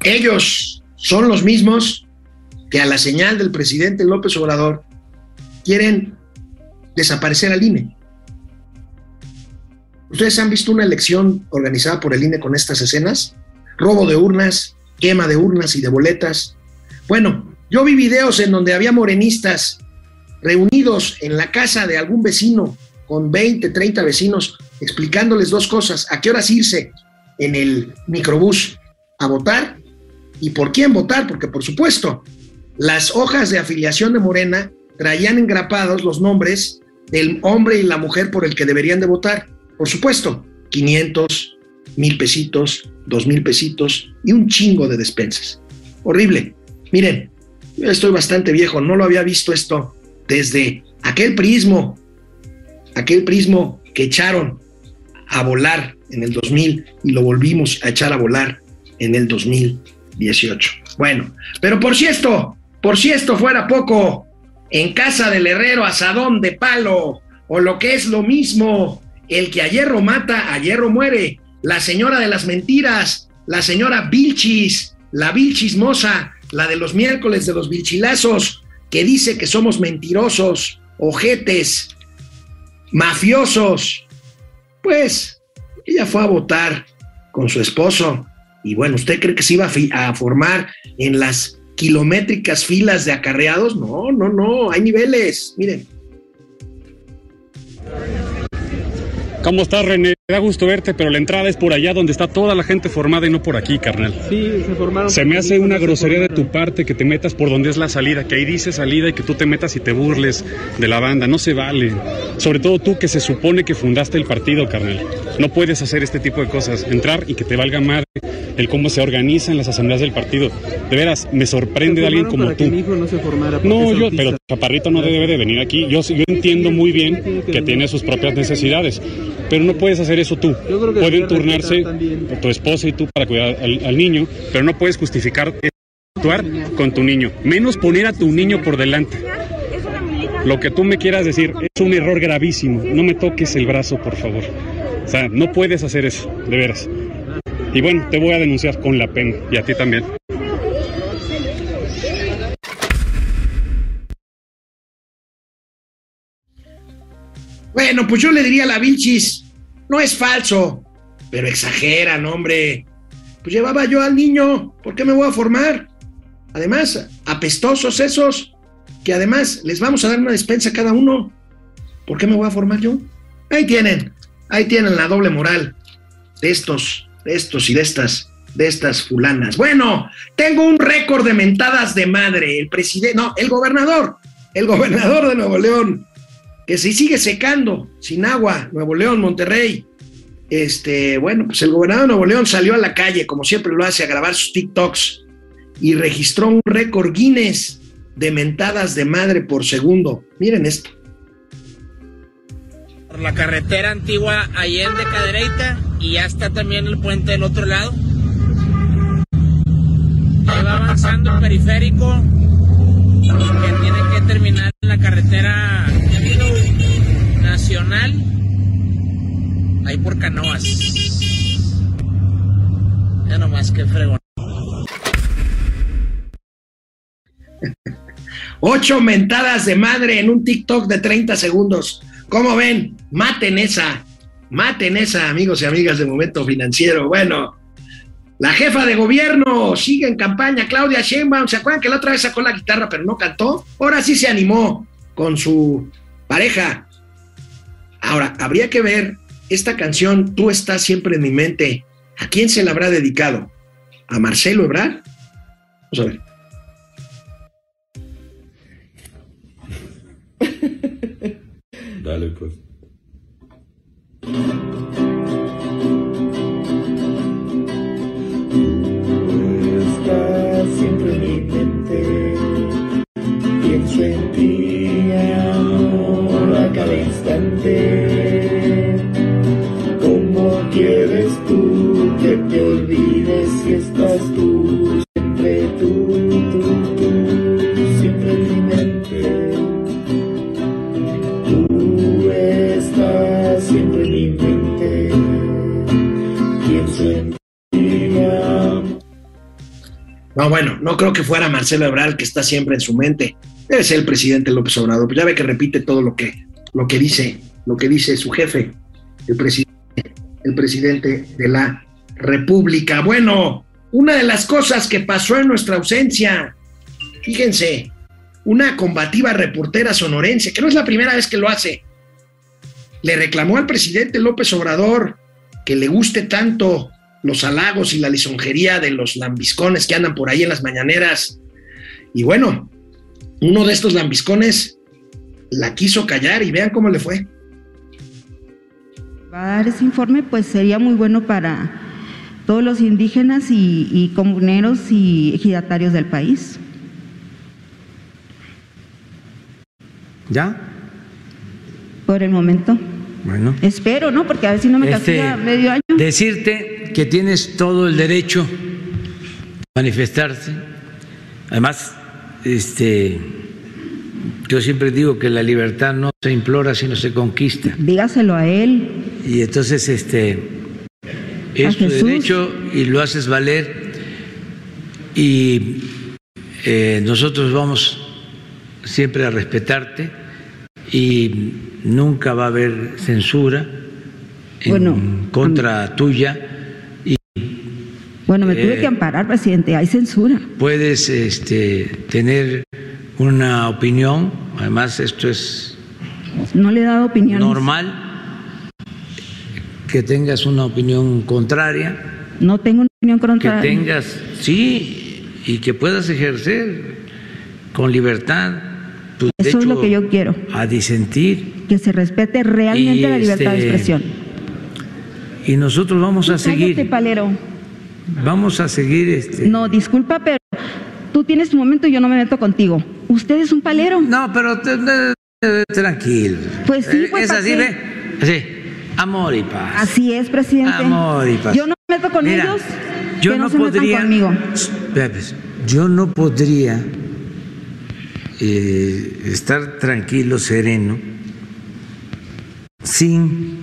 Ellos son los mismos que a la señal del presidente López Obrador quieren desaparecer al INE. ¿Ustedes han visto una elección organizada por el INE con estas escenas? Robo de urnas, quema de urnas y de boletas. Bueno, yo vi videos en donde había morenistas reunidos en la casa de algún vecino con 20, 30 vecinos explicándoles dos cosas, a qué horas irse en el microbús a votar y por quién votar, porque por supuesto las hojas de afiliación de Morena traían engrapados los nombres del hombre y la mujer por el que deberían de votar. Por supuesto, 500, mil pesitos, dos mil pesitos y un chingo de despensas. Horrible. Miren, estoy bastante viejo, no lo había visto esto desde aquel prismo, aquel prismo que echaron a volar en el 2000 y lo volvimos a echar a volar en el 2018. Bueno, pero por si esto, por si esto fuera poco, en casa del herrero asadón de palo, o lo que es lo mismo, el que a hierro mata, a hierro muere, la señora de las mentiras, la señora Vilchis, la Vilchismosa, la de los miércoles de los Vilchilazos, que dice que somos mentirosos, ojetes, mafiosos. Pues ella fue a votar con su esposo y bueno, ¿usted cree que se iba a, formar en las kilométricas filas de acarreados? No, no, no, hay niveles, miren. ¿Cómo estás, René? Me da gusto verte, pero la entrada es por allá donde está toda la gente formada y no por aquí, carnal. Sí, se formaron. Se me hace una grosería de tu parte que te metas por donde es la salida, que ahí dice salida y que tú te metas y te burles de la banda. No se vale. Sobre todo tú que se supone que fundaste el partido, carnal. No puedes hacer este tipo de cosas. Entrar y que te valga madre el cómo se organizan las asambleas del partido. De veras, me sorprende de alguien como tú. no, yo, pero Chaparrito no debe de venir aquí. Yo, yo entiendo muy bien que tiene sus propias necesidades, pero no puedes hacer eso tú. Pueden turnarse tu esposa y tú para cuidar al, niño, pero no puedes justificar actuar con tu niño, menos poner a tu niño por delante. Lo que tú me quieras decir es un error gravísimo. No me toques el brazo, por favor. O sea, no puedes hacer eso, de veras. Y bueno, te voy a denunciar con la pena y a ti también. Bueno, pues yo le diría a la Vilchis, no es falso, pero exageran, hombre. Pues llevaba yo al niño, ¿por qué me voy a formar? Además, apestosos esos, que además les vamos a dar una despensa a cada uno. ¿Por qué me voy a formar yo? Ahí tienen, ahí tienen la doble moral de estos, de estos y de estas, de estas fulanas. Bueno, tengo un récord de mentadas de madre. El presidente, no, el gobernador, el gobernador de Nuevo León, que se sigue secando sin agua, Nuevo León, Monterrey. Este, bueno, pues el gobernador de Nuevo León salió a la calle, como siempre lo hace, a grabar sus TikToks y registró un récord Guinness de mentadas de madre por segundo. Miren esto. Por la carretera antigua Allende Cadereyta y ya está también el puente del otro lado. Ahí va avanzando el periférico que tiene que terminar en la carretera nacional, ahí por canoas. Ya nomás que fregón. Ocho mentadas de madre en un TikTok de 30 segundos. ¿Cómo ven? Maten esa. Maten esa, amigos y amigas de Momento Financiero. Bueno, la jefa de gobierno sigue en campaña, Claudia Sheinbaum. ¿Se acuerdan que la otra vez sacó la guitarra pero no cantó? Ahora sí se animó con su pareja. Ahora, habría que ver esta canción, Tú estás siempre en mi mente. ¿A quién se la habrá dedicado? ¿A Marcelo Ebrard? Vamos a ver. Dale, pues. No, bueno, no creo que fuera Marcelo Ebrard que está siempre en su mente. Debe ser el presidente López Obrador. Pues ya ve que repite todo lo que, lo que dice, lo que dice su jefe, el presidente, el presidente de la República. Bueno, una de las cosas que pasó en nuestra ausencia, fíjense, una combativa reportera sonorense, que no es la primera vez que lo hace, le reclamó al presidente López Obrador que le guste tanto los halagos y la lisonjería de los lambiscones que andan por ahí en las mañaneras. Y bueno, uno de estos lambiscones la quiso callar y vean cómo le fue. Va a dar ese informe, pues sería muy bueno para todos los indígenas y, y comuneros y ejidatarios del país. ¿Ya? Por el momento. Bueno. Espero, ¿no? Porque a ver si no me Este, castiga medio año. Decirte que tienes todo el derecho a manifestarse. Además, este, yo siempre digo que la libertad no se implora, sino se conquista. Dígaselo a él. Y entonces, este, Es tu derecho y lo haces valer y eh, nosotros vamos siempre a respetarte y nunca va a haber censura en Bueno, contra tuya y Bueno, me tuve Eh, que amparar, presidente. Hay censura. puedes este, tener una opinión, además esto es No le he dado opiniones. normal que tengas una opinión contraria, No tengo una opinión que contraria. tengas, sí, y que puedas ejercer con libertad tu Eso es lo que yo quiero. a disentir. Que se respete realmente la libertad de este, expresión. Y nosotros vamos a Cállate, seguir, palero. vamos a seguir este. No, disculpa, pero tú tienes tu momento y yo no me meto contigo. Usted es un palero. No, pero tranquilo. Pues sí, Eh, pues, es ¿pa' así, ve, así, amor y paz. Así es, presidente. Amor y paz. Yo no me meto con Mira, ellos. yo que no, no, se metan podría. conmigo. Espera, pues, Yo no podría eh, estar tranquilo, sereno, sin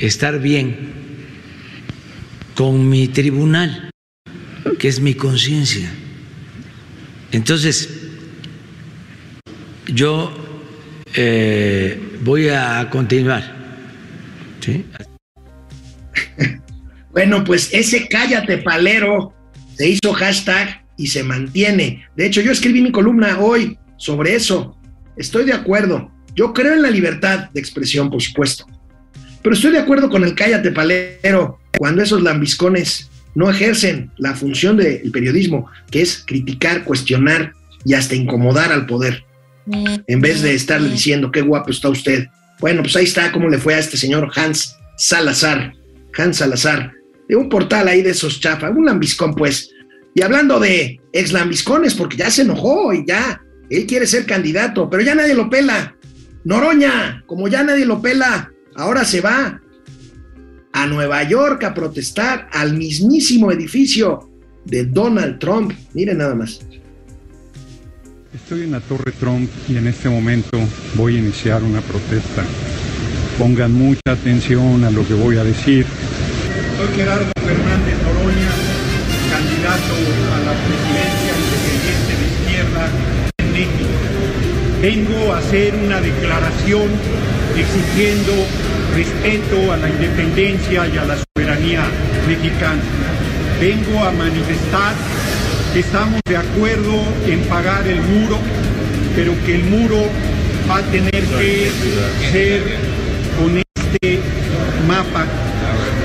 estar bien con mi tribunal, que es mi conciencia. Entonces, yo eh, voy a continuar. Bueno, pues ese cállate palero se hizo hashtag y se mantiene. De hecho, yo escribí mi columna hoy sobre eso. Estoy de acuerdo. Yo creo en la libertad de expresión, por supuesto. Pero estoy de acuerdo con el cállate palero cuando esos lambiscones no ejercen la función del periodismo, que es criticar, cuestionar y hasta incomodar al poder, en vez de estarle diciendo qué guapo está usted. Bueno, pues ahí está cómo le fue a este señor Hans Salazar. Hans Salazar, de un portal ahí de esos chafa, un lambiscón pues. Y hablando de ex lambiscones, porque ya se enojó y ya, él quiere ser candidato, pero ya nadie lo pela. Noroña, como ya nadie lo pela, ahora se va a Nueva York a protestar al mismísimo edificio de Donald Trump. Miren nada más. Estoy en la Torre Trump y en este momento voy a iniciar una protesta. Pongan mucha atención a lo que voy a decir. Soy Gerardo Fernández Noroña, candidato a la presidencia Vengo a hacer una declaración exigiendo respeto a la independencia y a la soberanía mexicana. Vengo a manifestar que estamos de acuerdo en pagar el muro, pero que el muro va a tener que ser con este mapa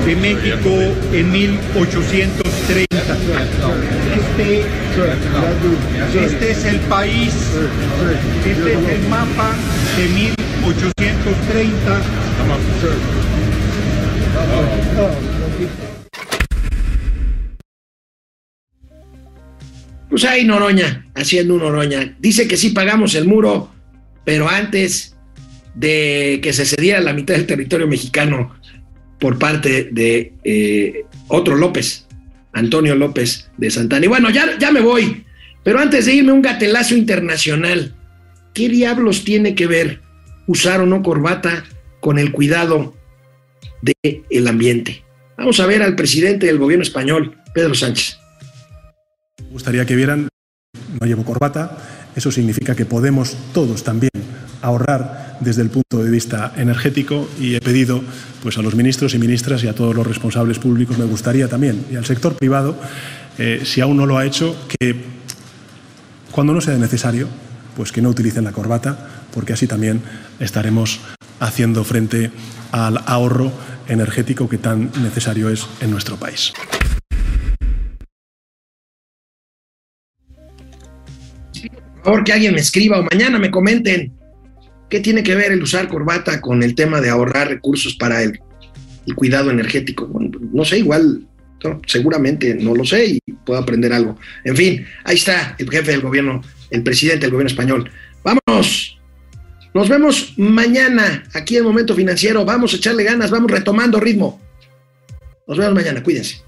de México en 1830. Este, este es el país, este es el mapa de 1830. Pues ahí Noroña, haciendo un Noroña. Dice que sí pagamos el muro, pero antes de que se cediera la mitad del territorio mexicano por parte de eh, otro López, Antonio López de Santana. Y bueno, ya, ya me voy, pero antes de irme un gatelazo internacional. ¿Qué diablos tiene que ver usar o no corbata con el cuidado del ambiente? Vamos a ver al presidente del gobierno español, Pedro Sánchez. Me gustaría que vieran, no llevo corbata, eso significa que podemos todos también ahorrar desde el punto de vista energético y he pedido pues, a los ministros y ministras y a todos los responsables públicos, me gustaría también, y al sector privado, eh, si aún no lo ha hecho, que cuando no sea necesario, pues que no utilicen la corbata, porque así también estaremos haciendo frente al ahorro energético que tan necesario es en nuestro país. Por favor, que alguien me escriba o mañana me comenten qué tiene que ver el usar corbata con el tema de ahorrar recursos para el, el cuidado energético. No sé, igual, seguramente no lo sé y puedo aprender algo. En fin, ahí está el jefe del gobierno, el presidente del gobierno español. Vámonos. Nos vemos mañana aquí en Momento Financiero. Vamos a echarle ganas, vamos retomando ritmo. Nos vemos mañana, cuídense.